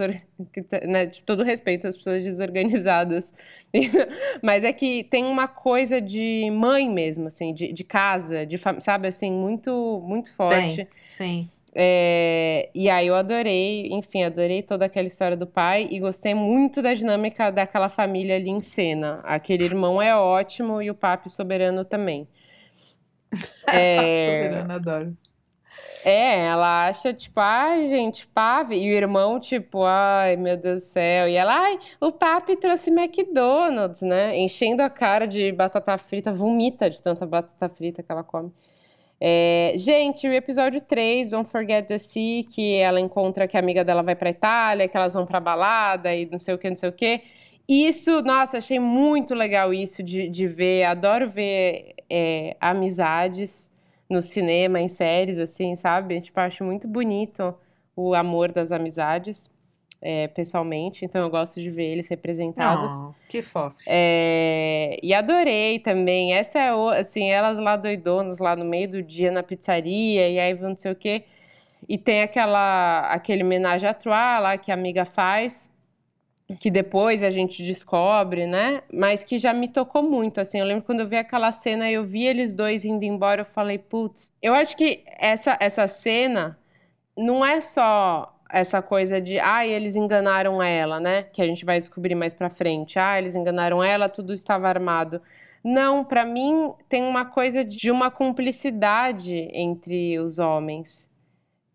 B: Que, né, de todo respeito às pessoas desorganizadas. Mas é que tem uma coisa de mãe mesmo, assim, de, de casa, de sabe, assim, muito, muito forte. Tem.
A: Sim.
B: É, e aí eu adorei, enfim, adorei toda aquela história do pai e gostei muito da dinâmica daquela família ali em cena. Aquele irmão é ótimo e o papi soberano também.
A: é... papi soberano, adoro.
B: É, ela acha, tipo, ai, gente, pave. E o irmão, tipo, ai, meu Deus do céu. E ela, ai, o papi trouxe McDonald's, né? Enchendo a cara de batata frita, vomita de tanta batata frita que ela come. É, gente, o episódio 3, Don't Forget the Sea, que ela encontra que a amiga dela vai pra Itália, que elas vão pra balada e não sei o que, não sei o que. Isso, nossa, achei muito legal isso de, de ver. Adoro ver é, amizades no cinema, em séries, assim, sabe? Tipo, acho muito bonito o amor das amizades, é, pessoalmente, então eu gosto de ver eles representados. Oh,
A: que fofo.
B: É, e adorei também. Essa é, o, assim, elas lá doidonas, lá no meio do dia na pizzaria, e aí não sei o quê. E tem aquela, aquele homenagem à Trois lá que a amiga faz que depois a gente descobre, né? Mas que já me tocou muito, assim. Eu lembro quando eu vi aquela cena, eu vi eles dois indo embora, eu falei, putz. Eu acho que essa, essa cena não é só essa coisa de, ah, eles enganaram ela, né? Que a gente vai descobrir mais pra frente. Ah, eles enganaram ela, tudo estava armado. Não, para mim tem uma coisa de uma cumplicidade entre os homens.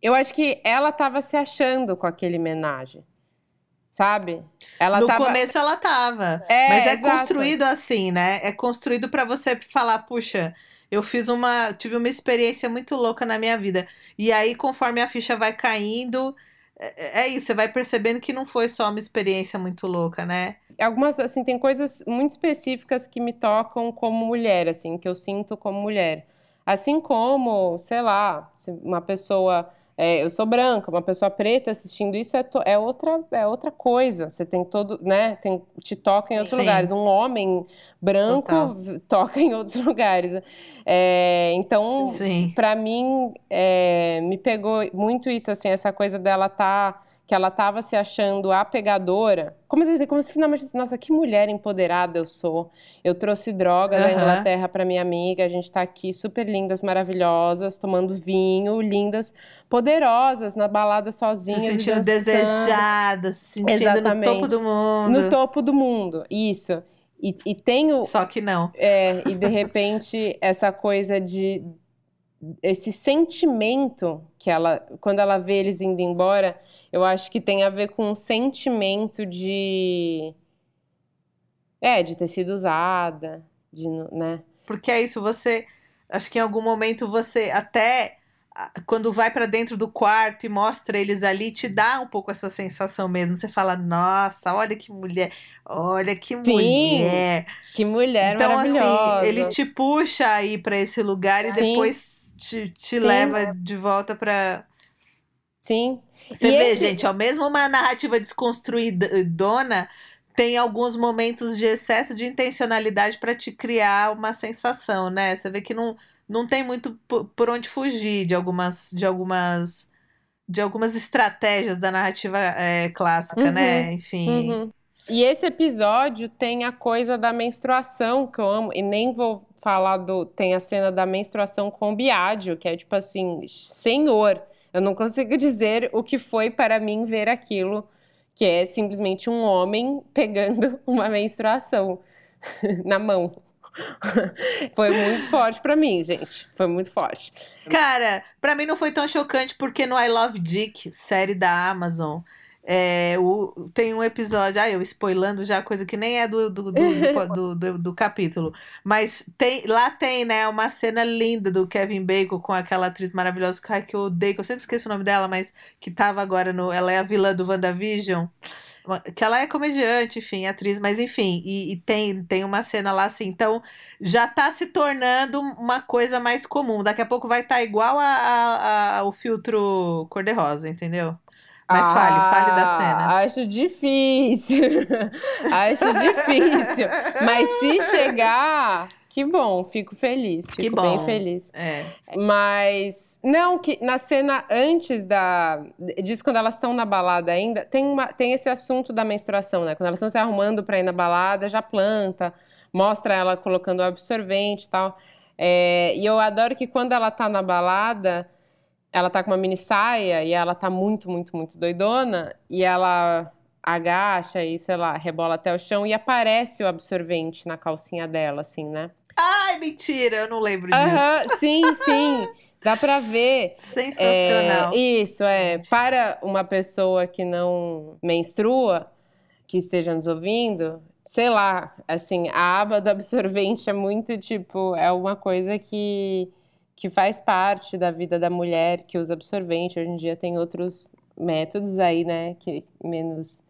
B: Eu acho que ela estava se achando com aquele homenagem sabe?
A: Ela no tava... começo ela tava. É, mas é exato. construído assim, né? É construído para você falar, puxa, eu fiz uma, tive uma experiência muito louca na minha vida. E aí, conforme a ficha vai caindo, é, é isso, você vai percebendo que não foi só uma experiência muito louca, né?
B: Algumas, assim, tem coisas muito específicas que me tocam como mulher, assim, que eu sinto como mulher. Assim como, sei lá, uma pessoa é, eu sou branca, uma pessoa preta assistindo isso é, é, outra, é outra coisa. Você tem todo, né? Tem, te toca em outros Sim. lugares. Um homem branco Total. toca em outros lugares. É, então, para mim, é, me pegou muito isso, assim, essa coisa dela estar. Tá que ela estava se achando a pegadora. Como assim, como se finalmente, nossa, que mulher empoderada eu sou. Eu trouxe droga uhum. da Inglaterra para minha amiga, a gente está aqui super lindas, maravilhosas, tomando vinho, lindas, poderosas, na balada sozinhas.
A: Se sentindo desejadas, se sentindo Exatamente. no topo do mundo.
B: No topo do mundo, isso. E, e tenho.
A: Só que não.
B: É, e de repente, essa coisa de. Esse sentimento que ela, quando ela vê eles indo embora, eu acho que tem a ver com um sentimento de. É, de ter sido usada, de, né?
A: Porque é isso, você. Acho que em algum momento você até quando vai para dentro do quarto e mostra eles ali, te dá um pouco essa sensação mesmo. Você fala, nossa, olha que mulher, olha que Sim, mulher.
B: Que mulher então,
A: assim, ele te puxa aí para esse lugar Sim. e depois te, te leva de volta para
B: Sim.
A: Você e vê, esse... gente, ó, mesmo uma narrativa desconstruída, dona, tem alguns momentos de excesso de intencionalidade para te criar uma sensação, né? Você vê que não, não tem muito por onde fugir de algumas de algumas de algumas estratégias da narrativa é, clássica, né?
B: uhum,
A: né? Enfim.
B: Uhum. E esse episódio tem a coisa da menstruação que eu amo e nem vou falar do tem a cena da menstruação com Biádio, que é tipo assim, senhor, eu não consigo dizer o que foi para mim ver aquilo que é simplesmente um homem pegando uma menstruação na mão. foi muito forte para mim, gente. Foi muito forte.
A: Cara, para mim não foi tão chocante porque no I Love Dick, série da Amazon, é, o, tem um episódio, ah, eu spoilando já coisa que nem é do, do, do, do, do capítulo, mas tem, lá tem, né, uma cena linda do Kevin Bacon com aquela atriz maravilhosa que eu odeio, que eu sempre esqueço o nome dela, mas que tava agora no. Ela é a vilã do WandaVision. Que ela é comediante, enfim, atriz, mas enfim, e, e, tem, tem uma cena lá assim, então já tá se tornando uma coisa mais comum. Daqui a pouco vai estar tá igual a, a, a, o filtro cor-de-rosa, entendeu? Mas ah, fale, fale da cena.
B: Acho difícil. acho difícil. Mas se chegar, que bom, fico feliz. Fico que bom. bem feliz.
A: É.
B: Mas, não, que na cena antes da. Disso, quando elas estão na balada ainda, tem, uma, tem esse assunto da menstruação, né? Quando elas estão se arrumando para ir na balada, já planta, mostra ela colocando o absorvente e tal. É, e eu adoro que quando ela tá na balada ela tá com uma mini saia e ela tá muito, muito, muito doidona e ela agacha e, sei lá, rebola até o chão e aparece o absorvente na calcinha dela, assim, né?
A: Ai, mentira, eu não lembro disso.
B: sim, sim. Dá pra ver.
A: Sensacional.
B: É, isso, é. Para uma pessoa que não menstrua, que esteja nos ouvindo, sei lá, assim, a aba do absorvente é muito tipo, é uma coisa que que faz parte da vida da mulher que usa absorvente. Hoje em dia tem outros métodos aí, né, que menos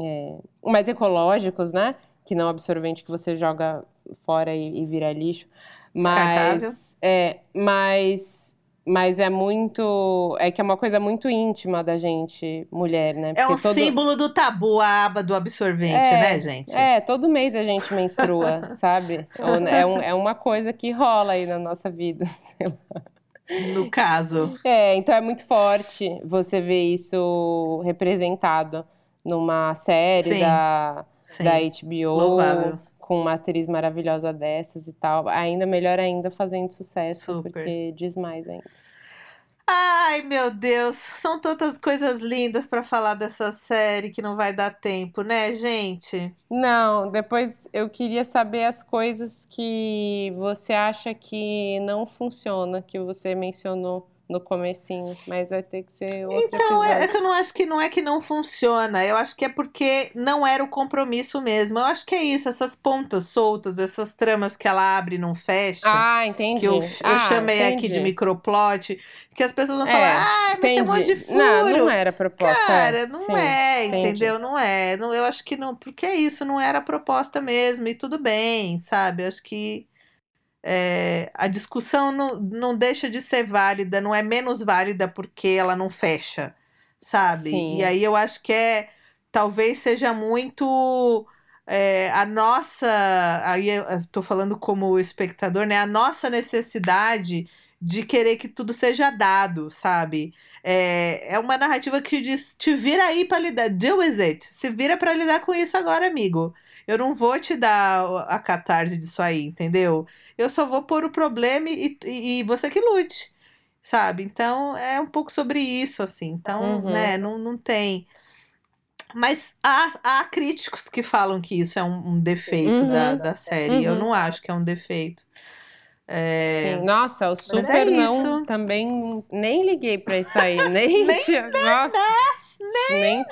B: é, mais ecológicos, né, que não absorvente que você joga fora e, e vira lixo. Mas é, mas mas é muito. É que é uma coisa muito íntima da gente, mulher, né?
A: Porque é um todo... símbolo do tabu, a aba do absorvente, é, né, gente?
B: É, todo mês a gente menstrua, sabe? É, um, é uma coisa que rola aí na nossa vida, sei lá.
A: No caso.
B: É, então é muito forte você ver isso representado numa série sim, da, sim. da HBO. Louvável. Com uma atriz maravilhosa dessas e tal. Ainda melhor ainda fazendo sucesso, Super. porque diz mais ainda.
A: Ai, meu Deus, são tantas coisas lindas para falar dessa série que não vai dar tempo, né, gente?
B: Não, depois eu queria saber as coisas que você acha que não funciona, que você mencionou no comecinho, mas vai ter que ser outro
A: Então,
B: é,
A: é, que eu não acho que não é que não funciona, eu acho que é porque não era o compromisso mesmo. Eu acho que é isso, essas pontas soltas, essas tramas que ela abre e não fecha.
B: Ah, entendi.
A: Que eu, eu
B: ah,
A: chamei
B: entendi.
A: aqui de microplot, que as pessoas vão é, falar, ah, mas tem um monte de furo.
B: Não, não era a proposta.
A: Cara, não Sim, é, entendeu? Não é. Não, eu acho que não, porque é isso, não era a proposta mesmo, e tudo bem, sabe? Eu acho que é, a discussão não, não deixa de ser válida, não é menos válida porque ela não fecha, sabe? Sim. E aí eu acho que é talvez seja muito é, a nossa, aí eu tô falando como espectador, né? A nossa necessidade de querer que tudo seja dado, sabe? É, é uma narrativa que diz: te vira aí para lidar, deal with it, se vira para lidar com isso agora, amigo. Eu não vou te dar a catarse disso aí, entendeu? Eu só vou pôr o problema e, e, e você que lute, sabe? Então é um pouco sobre isso, assim. Então, uhum. né, não, não tem. Mas há, há críticos que falam que isso é um, um defeito uhum. da, da série. Uhum. Eu não acho que é um defeito. É...
B: Sim, nossa, o é super é não também nem liguei pra isso aí, nem,
A: nem tinha, nossa, nem, nem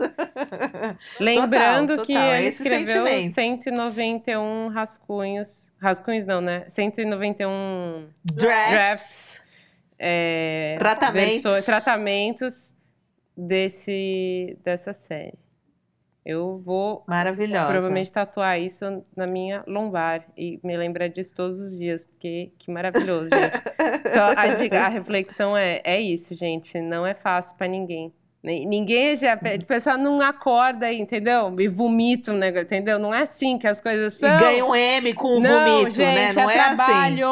A: nossa.
B: Lembrando
A: total,
B: que
A: total,
B: ele escreveu sentimento. 191 rascunhos, rascunhos não, né? 191
A: drafts,
B: drafts é,
A: tratamentos,
B: versões, tratamentos desse dessa série. Eu vou
A: Maravilhosa.
B: provavelmente tatuar isso na minha lombar e me lembrar disso todos os dias, porque que maravilhoso, gente. Só a, a, reflexão é, é isso, gente. Não é fácil para ninguém. Ninguém já. O pessoal não acorda, entendeu? E vomita um negócio, entendeu? Não é assim que as coisas são.
A: E ganha um M com o
B: não,
A: vomito,
B: gente,
A: né? Não
B: é,
A: é,
B: trabalho.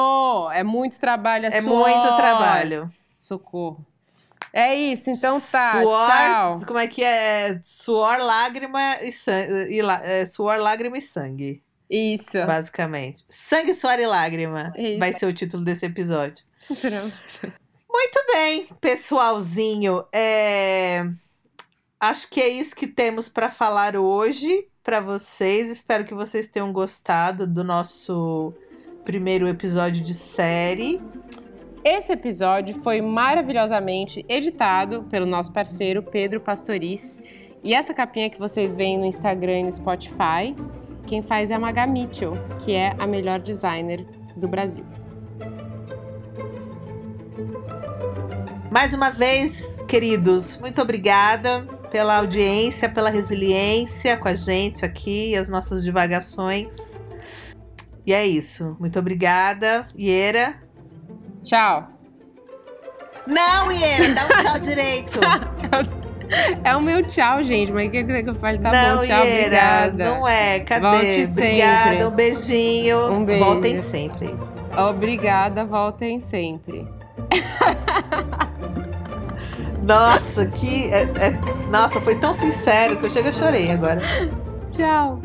A: assim.
B: É muito trabalho. É,
A: É
B: suor.
A: muito trabalho.
B: Socorro. É isso, então tá.
A: Suor,
B: Tchau.
A: como é que é? Suor, lágrima e sangue. suor, lágrima e sangue,
B: Isso.
A: basicamente. Sangue, suor e lágrima
B: Isso.
A: vai ser o título desse episódio.
B: Pronto.
A: Muito bem, pessoalzinho. é, Acho que é isso que temos para falar hoje para vocês. Espero que vocês tenham gostado do nosso primeiro episódio de série.
B: Esse episódio foi maravilhosamente editado pelo nosso parceiro Pedro Pastoriz. E essa capinha que vocês veem no Instagram e no Spotify, quem faz é a Maga Mitchell, que é a melhor designer do Brasil.
A: Mais uma vez, queridos, muito obrigada pela audiência, pela resiliência com a gente aqui, as nossas divagações. E é isso. Muito obrigada, Iera.
B: Tchau!
A: Não, Iera, dá um tchau direito.
B: É o meu tchau, gente. Mas o que que eu falo? Tá
A: não,
B: bom, tchau,
A: Iera,
B: obrigada.
A: não é. Cadê?
B: Volte sempre.
A: obrigada, um beijinho.
B: Um beijo.
A: Voltem sempre.
B: Obrigada, voltem sempre.
A: Nossa, que. é- é- nossa, foi tão sincero que eu chego a chorei agora.
B: Tchau!